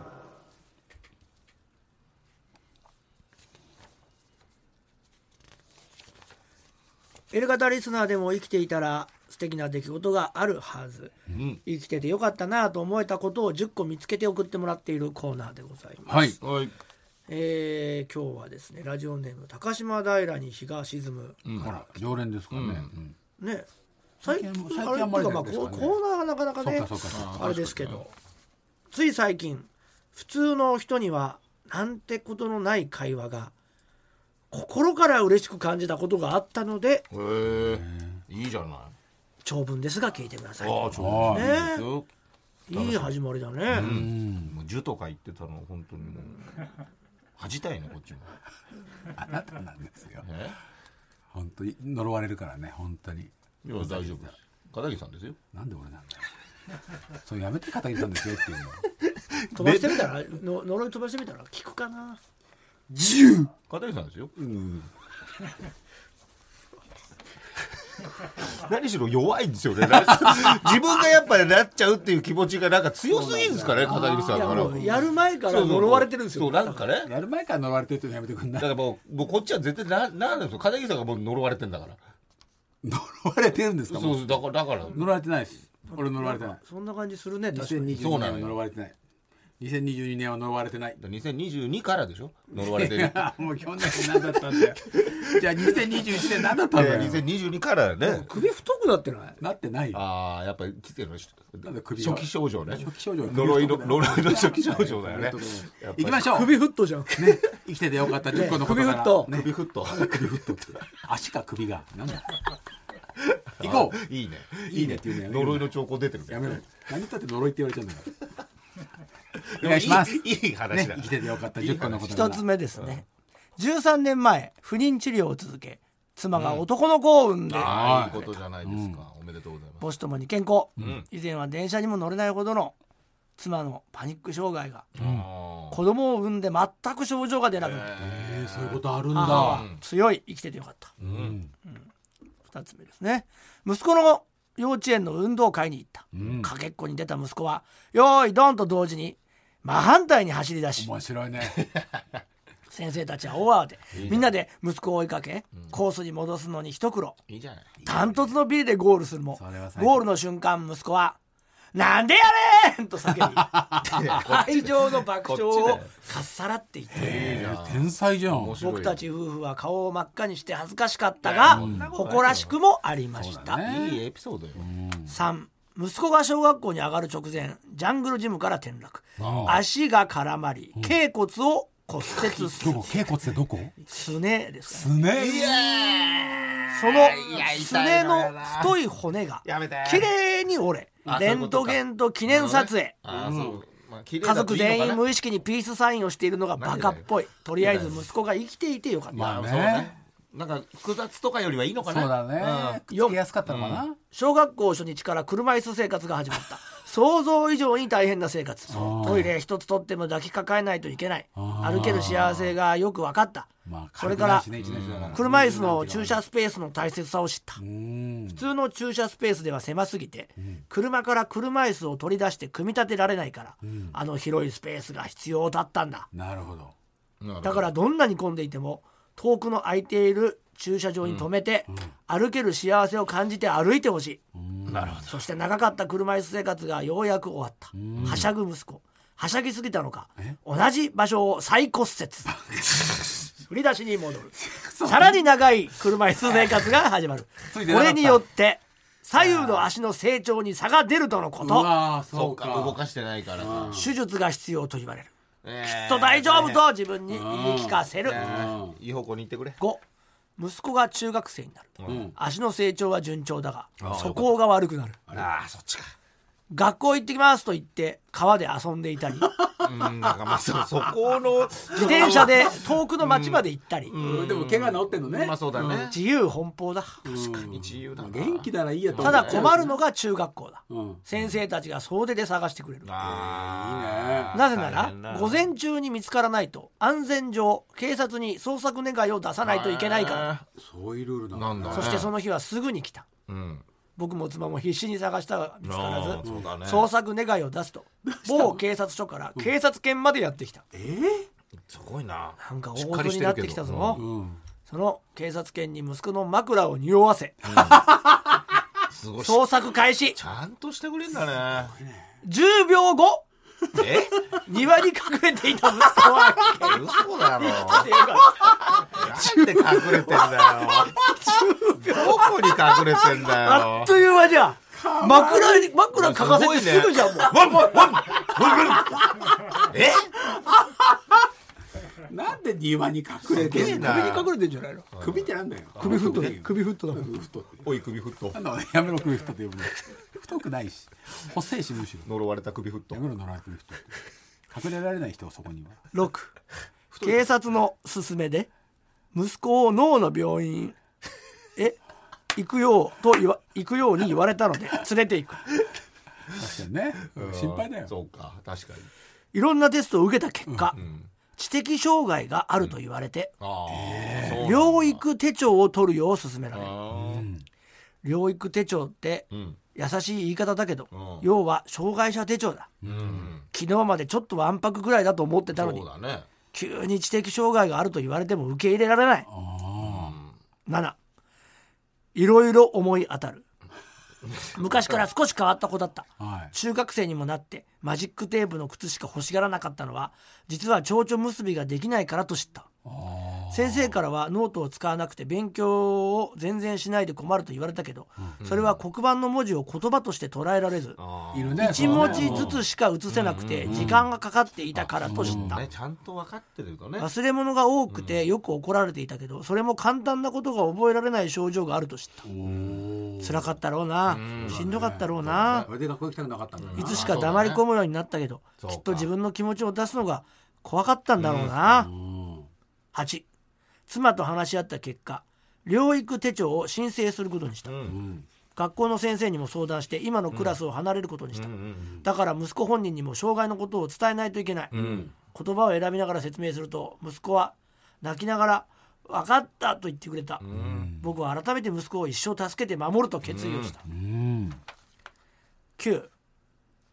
エレガタリスナーでも生きていたら素敵な出来事があるはず、ん。生きててよかったなと思えたことを10個見つけて送ってもらっているコーナーでございます、はい。はい。えー今日はですねラジオネーム高島平に日が沈む、ほら、常連ですからね。うん。ね最近最近あまりとかまあですかね。コーナーがなかなかねあれですけど。つい最近普通の人にはなんてことのない会話が心から嬉しく感じたことがあったのでへえいいじゃない。長文ですが聞いてくださいああちょはうどいいですよ。いい始まりだね、もう樹とか言ってたの本当にもう。恥じたいねこっちも。あなたなんですよ。え？本当に呪われるからね、本当に。いや大丈夫です。片桐さんですよ。なんで俺なんだよ。そうやめて片桐さんですよっていうの。飛ばしてみたらの呪い飛ばしてみたら聞くかな。片桐さんですよ。うん。何しろ弱いんですよね。な自分がやっぱりなっちゃうっていう気持ちがなんか強すぎるんですかね片桐さんから。もうやる前から呪われてるんですよ。そうなんかね。やる前から呪われてるってやめてくんない。だからもうもうこっちは絶対ななんですよ片桐さんがもう呪われてんだから呪われてるんですかそうそうだからだから。呪われてないです。俺呪われてない。そんな感じするね確かに。2022年はそうなのよ。呪われてない。2022年は呪われてない。2022からでしょ？呪われてる。もう去 年何だったんだよ。じゃあ2021年何だったんだよ。2022からね。首太くなってない？なってないよ。ああやっぱり来てるなんで首が初期症状ね。初期症状。呪いの呪いの初期症状だよね。行きましょう。首フットじゃん。ね。生きててよかった。10個のこと首フット。ね。首フット。首フットって足か首が。なんだ行こう。いいね。いいね。っていうのやめろ呪いの兆候出てるね。やめろ。何言ったって呪いって言われちゃうんだから。お願いします。いいいい話だ。ね生きててよかった。10個のこと一つ目ですね。13年前不妊治療を続け妻が男の子を産んで、ああいいことじゃないですか。おめでとうございます。母子ともに健康、ん。以前は電車にも乗れないほどの妻のパニック障害が。あ子供を産んで全く症状が出なくなる、えーそういうことあるんだ。強い。生きててよかった。ーうん2つ目ですね。息子の幼稚園の運動会に行った、うん。かけっこに出た息子は「よーいドン!」と同時に真反対に走り出し面白いね。先生たちは大慌て。みんなで息子を追いかけ、コースに戻すのに一苦労。いいじゃない。ダントツのビリでゴールするもゴールの瞬間息子は「なんでやれん!」と叫び 会場の爆笑をかっさらっていった天才じゃん。僕たち夫婦は顔を真っ赤にして恥ずかしかったが誇らしくもありました、ねいいエピソードよ。3息子が小学校に上がる直前ジャングルジムから転落。足が絡まり脛骨を骨折する。どこ脛骨ってどこ？すねですかすね。そのすねの太い骨がやめて。綺麗に折れあレントゲンと記念撮影。家族全員無意識にピースサインをしているのがバカっぽい。とりあえず息子が生きていてよかった、まあまあね。そうね。なんか複雑とかよりはいいのかな。そうだね。くっつけやすかったのかな。小学校初日から車椅子生活が始まった想像以上に大変な生活。トイレ一つ取っても抱きかかえないといけない。歩ける幸せがよく分かった。まあそれから車椅子の駐車スペースの大切さを知った。うん。普通の駐車スペースでは狭すぎて車から車椅子を取り出して組み立てられないからあの広いスペースが必要だったんだ。なるほど。だからどんなに混んでいても遠くの空いている駐車場に止めて歩ける幸せを感じて歩いてほしい。なるほど。そして長かった車椅子生活がようやく終わった。はしゃぐ息子。はしゃぎすぎたのか。同じ場所を再骨折 振り出しに戻る。さらに長い車椅子生活が始まる。これによって左右の足の成長に差が出るとのこうとそうか。か動かしてないからか手術が必要と言われる。ききっと大丈夫と自分に言い聞かせる。いい方向に行ってくれ。5息子が中学生になる。うん。足の成長は順調だが素行が悪くなる。ああそっちか学校行ってきますと言って川で遊んでいたり。うんなんかまあそそこの自転車で遠くの町まで行ったり。でも怪我治ってんのね。まあそうだね。自由奔放だ。確かに。自由だな。元気ならいいやとただ困るのが中学校だ。うん。先生たちが総出で探してくれるあなぜなら大変だ午前中に見つからないと安全上警察に捜索願いを出さないといけないから。そういうルールなんだね。そしてその日はすぐに来た。うん僕も妻も必死に探したが見つからあずね。捜索願いを出すと。某警察署から警察犬までやってきた。すごいな。なんか大事になってきたぞ。うん。その警察犬に息子の枕を匂わせ。すごい。捜索開始。ちゃんとしてくれんだね。10秒後え？庭に隠れていた息子は。嘘だろ。なんで隠れてんだよ。どこに隠れてんだよ。あっという間じゃん。枕に枕かかせてすぐじゃんもう。ワンワンワン。え？なんで庭に隠れてんの？首に隠れてんじゃないの？首ってなんだよ。首フットだ首フットだ首太って。おい首フットなんだやめろ首太って呼ぶの。太くないし。細いしむしろ。呪われた首フットやめろなら首太って。隠れられない人はそこには。6警察の勧めで息子を脳の病院へ行くようと言わ行くように言われたので 連れて行く。確かにね。心配だよ。そうか。確かに。いろんなテストを受けた結果、ん知的障害があると言われて、療育手帳を取るよう勧められる。あ療育手帳って優しい言い方だけど、うん。要は障害者手帳だ。うん。昨日までちょっとわんぱくぐらいだと思ってたのに急に知的障害があると言われても受け入れられない。7いろいろ思い当たる昔から少し変わった子だった。はい。中学生にもなってマジックテープの靴しか欲しがらなかったのは実は蝶々結びができないからと知った。先生からはノートを使わなくて勉強を全然しないで困ると言われたけど、それは黒板の文字を言葉として捉えられず、あー。いるね一文字ずつしか写せなくて時間がかかっていたからと知った、ねちゃんと分かってるとね。忘れ物が多くてよく怒られていたけどそれも簡単なことが覚えられない症状があると知った辛かったろうな。しんどかったろうな。それで学校行きたくなかったんだ。いつしか黙り込むようになったけどきっと自分の気持ちを出すのが怖かったんだろうな。うん。8妻と話し合った結果療育手帳を申請することにした。うん。学校の先生にも相談して今のクラスを離れることにした、うんうん。だから息子本人にも障害のことを伝えないといけない、うん。言葉を選びながら説明すると息子は泣きながら「分かった」と言ってくれた、うん。僕は改めて息子を一生助けて守ると決意をした、うん。9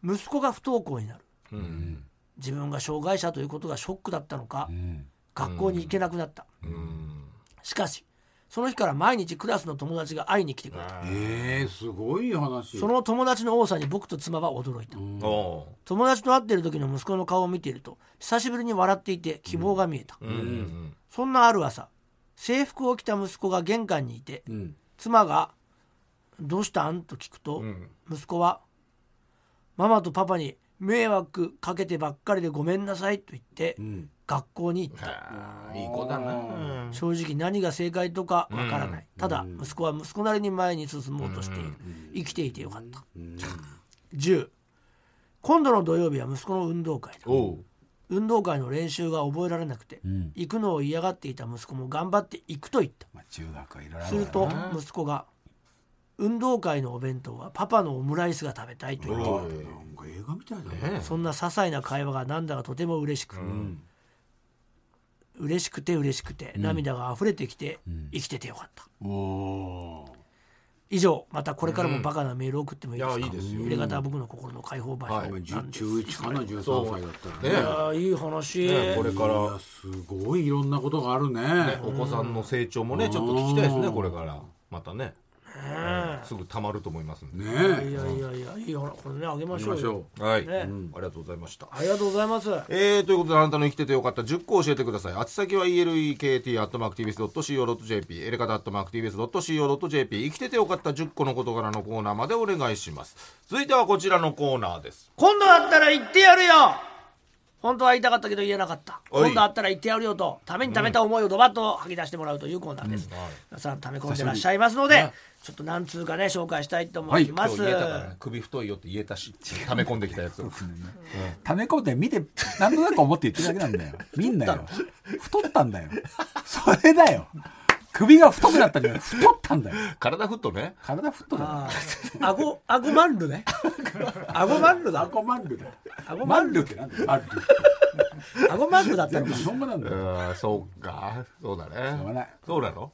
息子が不登校になる。うん。自分が障害者ということがショックだったのか、うん。学校に行けなくなった、うん。しかしその日から毎日クラスの友達が会いに来てくれた。えー、すごい話。その友達の多さに僕と妻は驚いた、うん。お友達と会っている時の息子の顔を見ていると久しぶりに笑っていて希望が見えた、ーうん。うん。そんなある朝制服を着た息子が玄関にいてうん。妻が「どうしたん?」と聞くと、うん。息子は「ママとパパに迷惑かけてばっかりでごめんなさい」と言ってうん。学校に行った、あーいい子だな。正直何が正解とかわからない、ただうん。息子は息子なりに前に進もうとしている、生きていてよかった。うん。10今度の土曜日は息子の運動会だ。おう運動会の練習が覚えられなくて、うん。行くのを嫌がっていた息子も頑張って行くと言った。まあ中学はいろいろあするとな息子が「運動会のお弁当はパパのオムライスが食べたい」と言っておくれいなんか映画みたいだね。ねそんな些細な会話がなんだかとても嬉しく、うん嬉しくて嬉しくて涙が溢れてきて、ん。生きててよかった。おお以上またこれからもバカなメールを送ってもいいですか、いやいいですよ。入れ方は僕の心の解放場所はいなんです、中一かな13歳だったらね。いやーいい話、ねこれかいやらすごいいろんなことがあるね。ねお子さんの成長もねちょっと聞きたいですねこれから。またね。ねすぐたまると思いますんで。ねいやいえやいやいやいい話これねあげましょうはい、ね。うん。ありがとうございました。ありがとうございます。えー、ということであなたの生きててよかった10個教えてください。宛先は elekt.tbs.co.jp エレカタ .tbs.co.jp 生きててよかった10個の事柄のコーナーまでお願いします。続いてはこちらのコーナーです。今度会ったら言ってやるよ本当は言いたかったけど言えなかった。おい。今度会ったら言ってやるよと。ためにためた思いをドバッと吐き出してもらうというコーナーです、皆さんため込んでらっしゃいますので、ねちょっと何通かね紹介したいと思います。首太いよって言えたし、溜め込んできたやつを。ため込んで見てなんとなく思って言ってるだけなんだよ。見んなよ。太ったんだよ。それだよ首が太くなったんじゃない太ったんだよ。体フットね。体太だよ。ああ顎顎マンルね。顎マンルだ。アコマンルだよ。顎マンル。マンルってなんだよ。マンル顎マンルだったのか。日本語なんだうよそうか。そうだしょうがね。ない。そうなの？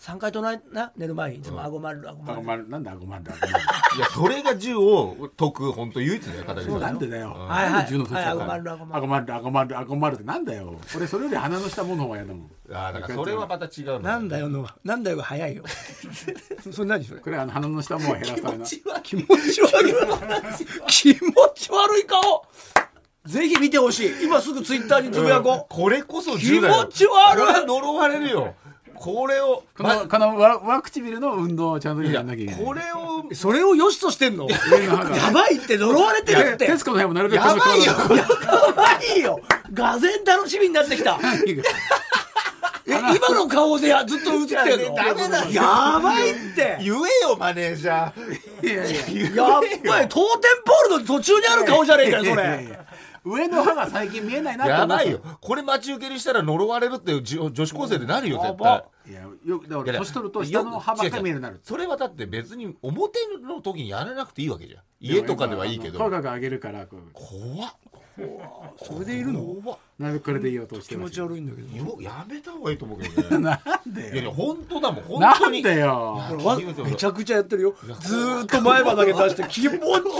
3回唱えな寝る前に。いつも顎マンル顎マンルアコマンルなんだアコマンルアコマンいや、それが10を解く、本当唯一の形ルなんでだよはいはい。なんで銃の途中だンルアコマンルアコマンルアコマンルアコマンルって。なんだよ。俺それより鼻の下もの方が嫌だもん。ああ、だからそれはまた違うのなんだよのなんだよが早いよ。そそれ何それこれあの鼻の下も減らされな気持ち悪い気持ち悪い顔ぜひ見てほしい今すぐツイッターにつぶやこう、これこそ気10だよ持ち悪いこれは呪われるよこれをこのこのわ上唇の運動をちゃんとやんなきゃいけないこれをそれを良しとしてんの？やばいって呪われてる。って徹子の部屋もなるべくやばいよ。やばいよ。がぜん楽しみになってきた。え今の顔でやずっと映ってんの？ダメだよやばいって。言えよマネージャー。いやいやや。っぱり当店ポールの途中にある顔じゃねえかよそいやいやいれや上の歯が最近見えないなって思ったやばいよ。これ待ち受けにしたら呪われるってじ女子高生でなるよ絶対。いやよだから年取ると下の歯ばっかり見えるようになる。それはだって別に表の時にやらなくていいわけじゃん。家とかではいいけど。声が上げるからこう。怖っ。それでいるの？なるこれでいい音をして気持ち悪いんだけど。よやめた方がいいと思うけどねなんでいやいやよ本当だもん。本当に。なんでよ。めちゃくちゃやってるよ。ずーっと前歯だけ出して気持ち悪い。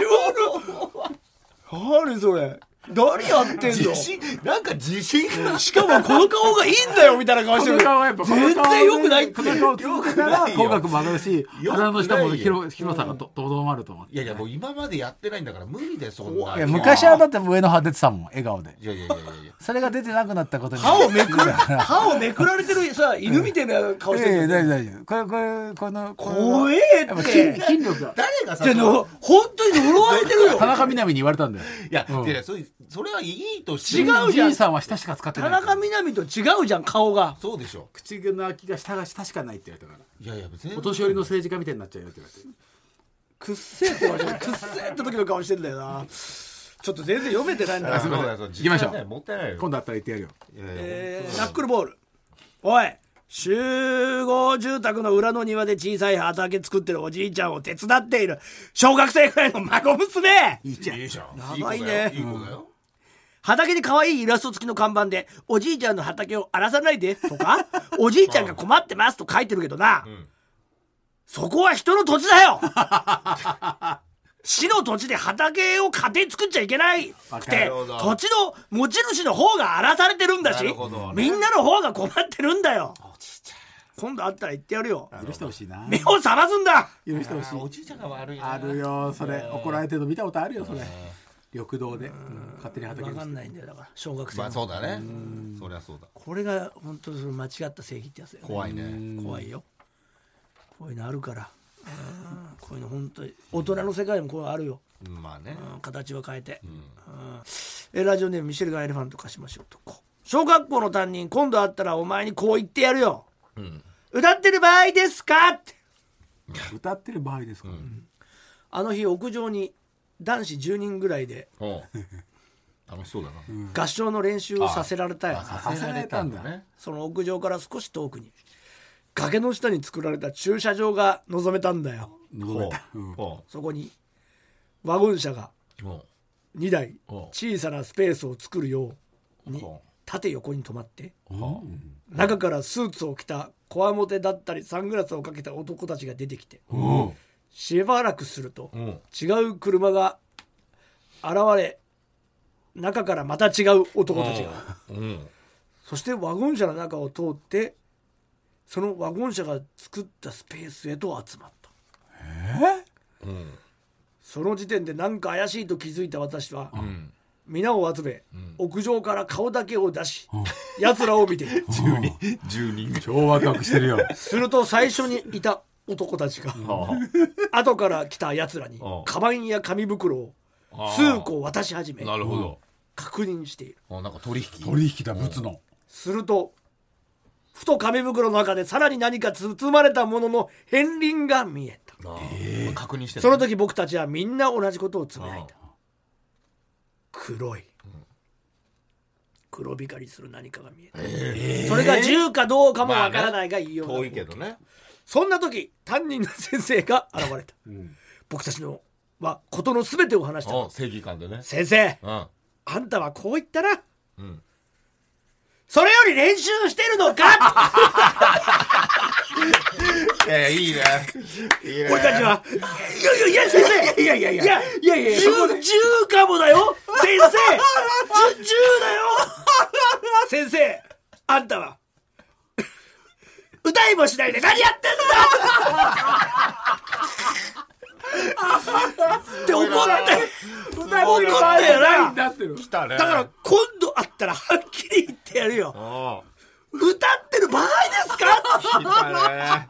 何それ何やってんの？自信？なんか自信？がしかもこの顔がいいんだよみたいな顔こしてる。の顔はやっぱ全然良くないって。この顔続けたら口角も上がるし鼻の下も広広さがととどまると思って。いやいやもう今までやってないんだから無理でそんな。い。や昔はだって上の歯出てたもん笑顔でいや。いやいやいやそれが出てなくなったことに。歯をめくら 歯をめくられてるさ犬みたいな顔していやいやる大丈夫大丈夫これこれこの怖えやっぱ筋って筋力が誰がさじゃあの本当に呪われてるよ田中みな実に言われたんだよいや、うんいやそれそれはいいとして違うじゃん。さんは下しか使ってな田い中みな実と違うじゃん顔が。そうでしょ。口の開きが下が下しかないって言われたから。いやいや全然お年寄りの政治家みたいになっちゃうよって言われてくっせえって顔してる。くっせえって時の顔してんだよな。ちょっと全然読めてないんだな。あそうだそう行きましょう。時間ねもったいないよ。今度あったら言ってやるよ。いやいやえーナックルボール。おい。集合住宅の裏の庭で小さい畑作ってるおじいちゃんを手伝っている小学生くらいの孫娘。いいじゃん。いいじゃん。長いね。いい子だよ畑に可愛いイラスト付きの看板で「おじいちゃんの畑を荒らさないで」とか「おじいちゃんが困ってます」と書いてるけどな、ん。そこは人の土地だよ。市の土地で畑を家庭作っちゃいけないくて土地の持ち主の方が荒らされてるんだなし、るほどね。みんなの方が困ってるんだよ。今度会ったら言ってやるよ。許してほしいな。目を覚ますんだ。許してほしい。おじいちゃんが悪いな。あるよそれ。怒られてるの見たことあるよそれ緑道でうん。勝手に畑分かにんないんだよだから小学生の、まあそうだね。そりゃそうだ。これが本当にその間違った正義ってやつだよね。怖いね。怖いよ。こういうのあるから。うん。こういうの本当に大人の世界にもこういうのあるよ、うんまあね。うん形を変えて、うん。うん。えラジオネームミシェルがエレファント化しましょうと。小学校の担任今度会ったらお前にこう言ってやるよ。うん。歌ってる場合ですかって。歌ってる場合ですか？あの日屋上に男子10人ぐらいで楽しそうだな。合唱の練習をさせられたよ。させられたんだね。その屋上から少し遠くに崖の下に作られた駐車場が望めたんだよ。そこにワゴン車がう。ほ2台小さなスペースを作るようにほ縦横に止まってう。ん。中からスーツを着たこわもてだったりサングラスをかけた男たちが出てきてう。おしばらくすると違う車が現れ中からまた違う男たちが。うん。そしてワゴン車の中を通ってそのワゴン車が作ったスペースへと集まった。うん。その時点で何か怪しいと気づいた私はうん。皆を集め、ん。屋上から顔だけを出し、奴らを見ている。10人。超ワクワクしてるよ。すると最初にいた男たちが。後から来た奴らにああ。カバンや紙袋をああ。数個渡し始めなるほど。確認している。あなんか取引？取引だ物の。するとふと紙袋の中でさらに何か包まれたものの片鱗が見えた。ああ。確認してる。その時僕たちはみんな同じことをつぶやいた。黒い。黒光りする何かが見えた。それが銃かどうかもわからないがいいような遠いけどねそんな時担任の先生が現れた。僕たちのは事の全てを話したあ正義感でね。先生うん。あんたはこう言ったらうん。それより練習してるのか？いやいやいいね。いいね。俺たちはいやいやいや先生いやいやいやいやいやいや銃銃かもだよ。先生銃銃だよ。先生あんたは歌いもしないで何やってんだ！って怒って。怒ったよななってる。来たね。だから今度会ったらはっきり言ってやるよ。あ歌ってる場合ですか？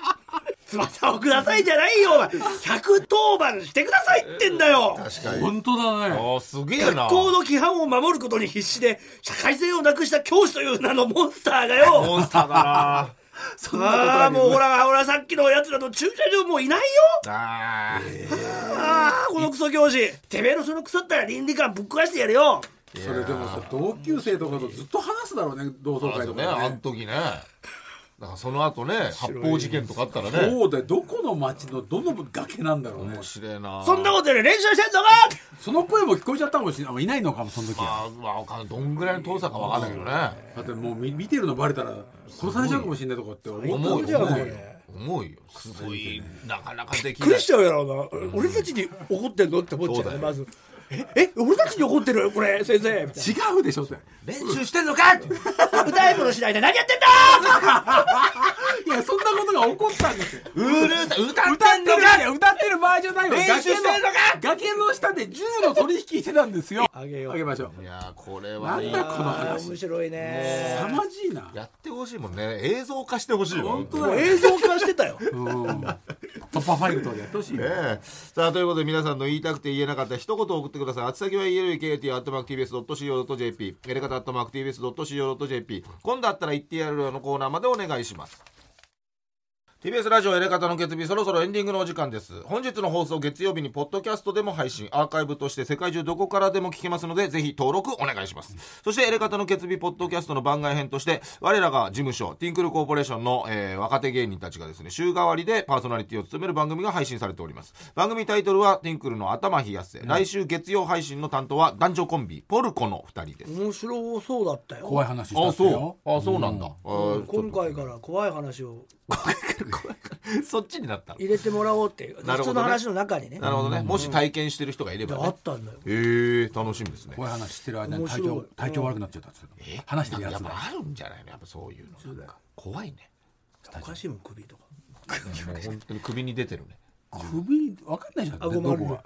翼をくださいじゃないよ。お前110番してくださいってんだよ。確かに。本当だね。ああすげえな。学校の規範を守ることに必死で社会性をなくした教師という名のモンスターがよ。モンスターだなそんなことああにもうほらほらさっきのやつらの駐車場もういないよ。ああああこのクソ教師。てめえのその腐った倫理観ぶっ壊してやるよ。それでもさ同級生とかとずっと話すだろうね同窓会とね。あかねん時ねだからその後ね発砲事件とかあったらね。そうだよ。どこの町のどの崖なんだろうね。面白いな。そんなことより練習してんのか！その声も聞こえちゃったかもしれない。いないのかもその時は。まあまあどんぐらいの遠さかわかんないけどね。だってもう見見てるのバレたら殺されちゃうかもしれないとかって思思うったん思うよ。ね思うよ。すごい。なかなかできびっくないりしちゃうやろうな。俺たちに怒ってんの？って思っちゃうねまずええ俺たちに怒ってる？これ先生。違うでしょって。練習してんのか？って歌い物しないで。何やってんだ？いやそんなことが起こったんですよ。うるさい。歌っ歌っててんのか？るいや歌ってる場合じゃないよ練習してんのか？崖の下で銃の取引してたんですよ。あげよう。あげましょう。いやーこれはいいなんだこの話。面白いね。凄まじいな。やってほしいもんね。映像化してほしいわ。本当もう映像化してたよ。うん。突破ファイルとかでやってほしいよ。ねえ。さあということで皆さんの言いたくて言えなかった一言送ってください。宛先は elkt.tbs.co.jp やり方 .tbs.co.jp 今度あったら言ってやるよのコーナーまでお願いします。TBS ラジオエレカタの決日そろそろエンディングのお時間です。本日の放送月曜日にポッドキャストでも配信アーカイブとして世界中どこからでも聞けますのでぜひ登録お願いします、そしてエレカタの決日ポッドキャストの番外編として我らが事務所ティンクルコーポレーションの、えー若手芸人たちがですね週替わりでパーソナリティを務める番組が配信されております。番組タイトルはティンクルの頭冷やせ、来週月曜配信の担当は男女コンビポルコの2人です、面白そうだったよ。怖い話したあってよ。そう。あそうなんだ、あー今回から怖い話を そっちになったの？入れてもらおうっていう、なるほどね。普通の話の中にね。なるほどね、もし体験してる人がいればあねったんだよ。へえ楽しみですね。怖い話してる間に体面白い。調体調悪くなっちゃったっつってえ？話してるやつが。やっぱあるんじゃないの？やっぱそういうの。なんか怖いね。おかしいもん首とか。もう本当に首に出てるね。首わかんないじゃん。顎丸どこが。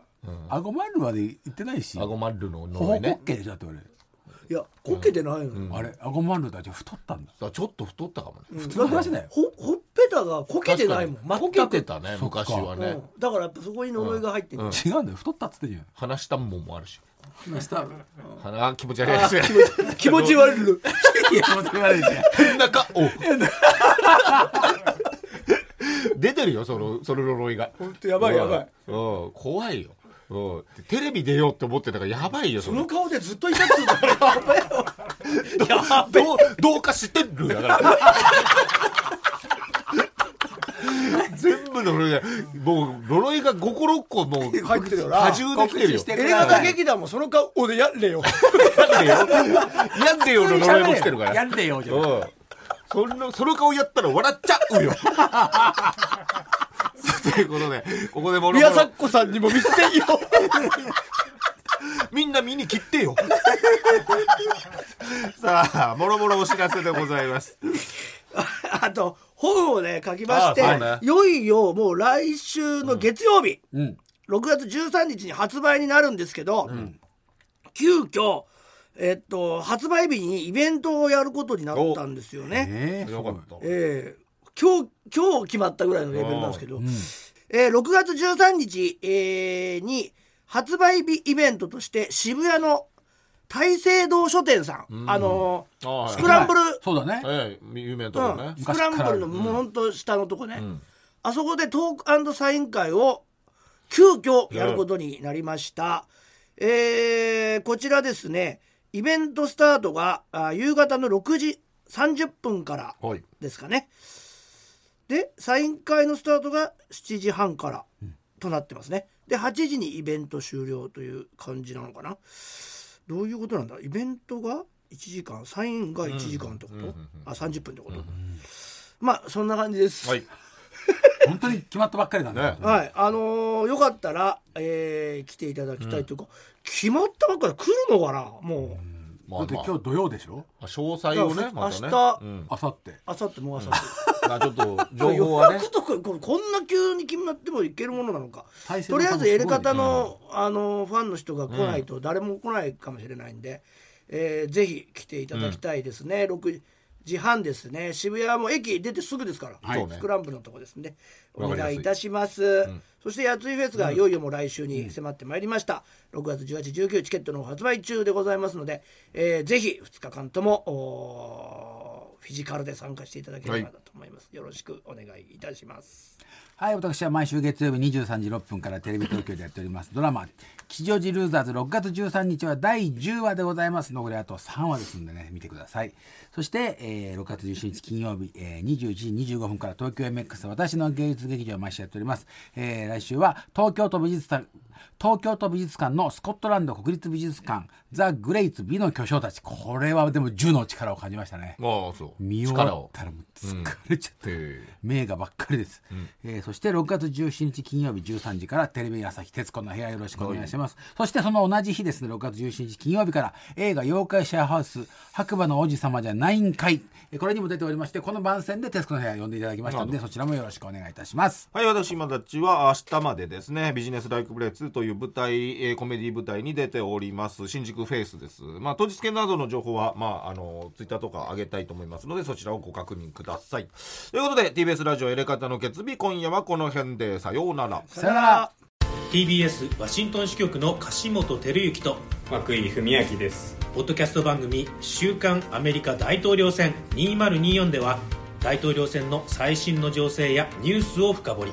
顎丸まで行ってないし。顎丸のほ呪いね。ほこっけでしょだって俺いやこけてないの、あれ顎丸だじゃ太ったんだ。ちょっと太ったかもね。普通の話だよほほっぺたがこけてないもん。こけてたねそっか昔はね。うん。だからやっぱそこに呪いが入ってる、うん。違うんだよ太ったっつってんじゃん鼻下ももあるし。した。鼻気持ち悪い。ですね気持ち悪い。いやもう言われて変なかお。出てるよそのその呪いが。本当やばいやばい。うん。うん。怖いよ。うんテレビ出ようって思ってたからやばいよそそのの顔でずっといたっつ うんだからやばいよ。どうどうかしてるだから。全部呪いがもう呪いが5個6個もう入ってるよな。多重できてるよ。エレガタ劇団もその顔おでやれよ。やんでよ。やんでよの呪いも来てるから。やんでよじゃん。そのその顔やったら笑っちゃうよ ということでここでもろもろ。宮迫さんにも見せてよ みんな見に切ってよ。さあもろもろお知らせでございます。あと本をね書きまして、ね。いよいよもう来週の月曜日、うん。6月13日に発売になるんですけど、急遽えっと発売日にイベントをやることになったんですよね。ええよかった。えー今日今日決まったぐらいのレベルなんですけど、うん。えー6月13日、えーに発売日イベントとして渋谷の大聖堂書店さん、うん。あのースクランブル、そうだね。ええ有名なところね。うん、スクランブルのもうほんと下のとこね、うん。あそこでトークサイン会を急遽やることになりました、えーこちらですね。イベントスタートがあ夕方の6時30分からはい。ですかねでサイン会のスタートが7時半からとなってますね。で8時にイベント終了という感じなのかな。どういうことなんだ？イベントが1時間サインが1時間ってこと、うんうんうんあ30分ってこと、まあそんな感じです。はい。本当に決まったばっかりなんだね。はい、あのーよかったら、えー来ていただきたいというか、決まったばっかり来るのかな？もう、まあまあ。だって今日土曜でしょ？詳細をねまたね。明日うん。あさってあさってもうあさ まあちょっとって、情報はね。と かここんな急に決まってもいけるものなのか。とりあえずエレカタの,、あのファンの人が来ないと誰も来ないかもしれないんで、えーぜひ来ていただきたいですね、6時半ですね。渋谷も駅出てすぐですから、はい。スクランブルのとこですねお願いいたします、そしてやついフェスがいよいよもう来週に迫ってまいりました、6月1819チケットの発売中でございますので、えーぜひ2日間ともおーフィジカルで参加していただければなと思います、よろしくお願いいたします。はい私は毎週月曜日23時6分からテレビ東京でやっております。ドラマ「吉祥寺ルーザーズ」6月13日は第10話でございます。残りあと3話ですんでね見てください。そして、えー6月17日金曜日、えー21時25分から東京 MX 私の芸術劇場を毎週やっております、えー来週は東京都美術館東京都美術館のスコットランド国立美術館ザ・グレイツ美の巨匠たち。これはでも10の力を感じましたね。ああそう。見終わったらもう疲れちゃって、へ名画ばっかりです、えーそして6月17日金曜日13時からテレビ朝日徹子の部屋よろしくお願いします、そしてその同じ日ですね6月17日金曜日から映画妖怪シェアハウス白馬の王子様じゃないんかい。えーこれにも出ておりましてこの番宣で徹子の部屋呼んでいただきましたのでそちらもよろしくお願いいたします。はい、私、今たちは明日までですね、ビジネスライクブレイ2という舞台、えーコメディ舞台に出ております、新宿フェイスです。まあ、当日券などの情報は、まあ、あの、ツイッターとか上げたいと思いますので、そちらをご確認ください。ということで、TBS ラジオエレカタの決日、今夜はこの辺で、さようなら。さよなら TBS ワシントン支局の樫本照之と涌井文明ですポッドキャスト番組「週刊アメリカ大統領選2024」では大統領選の最新の情勢やニュースを深掘り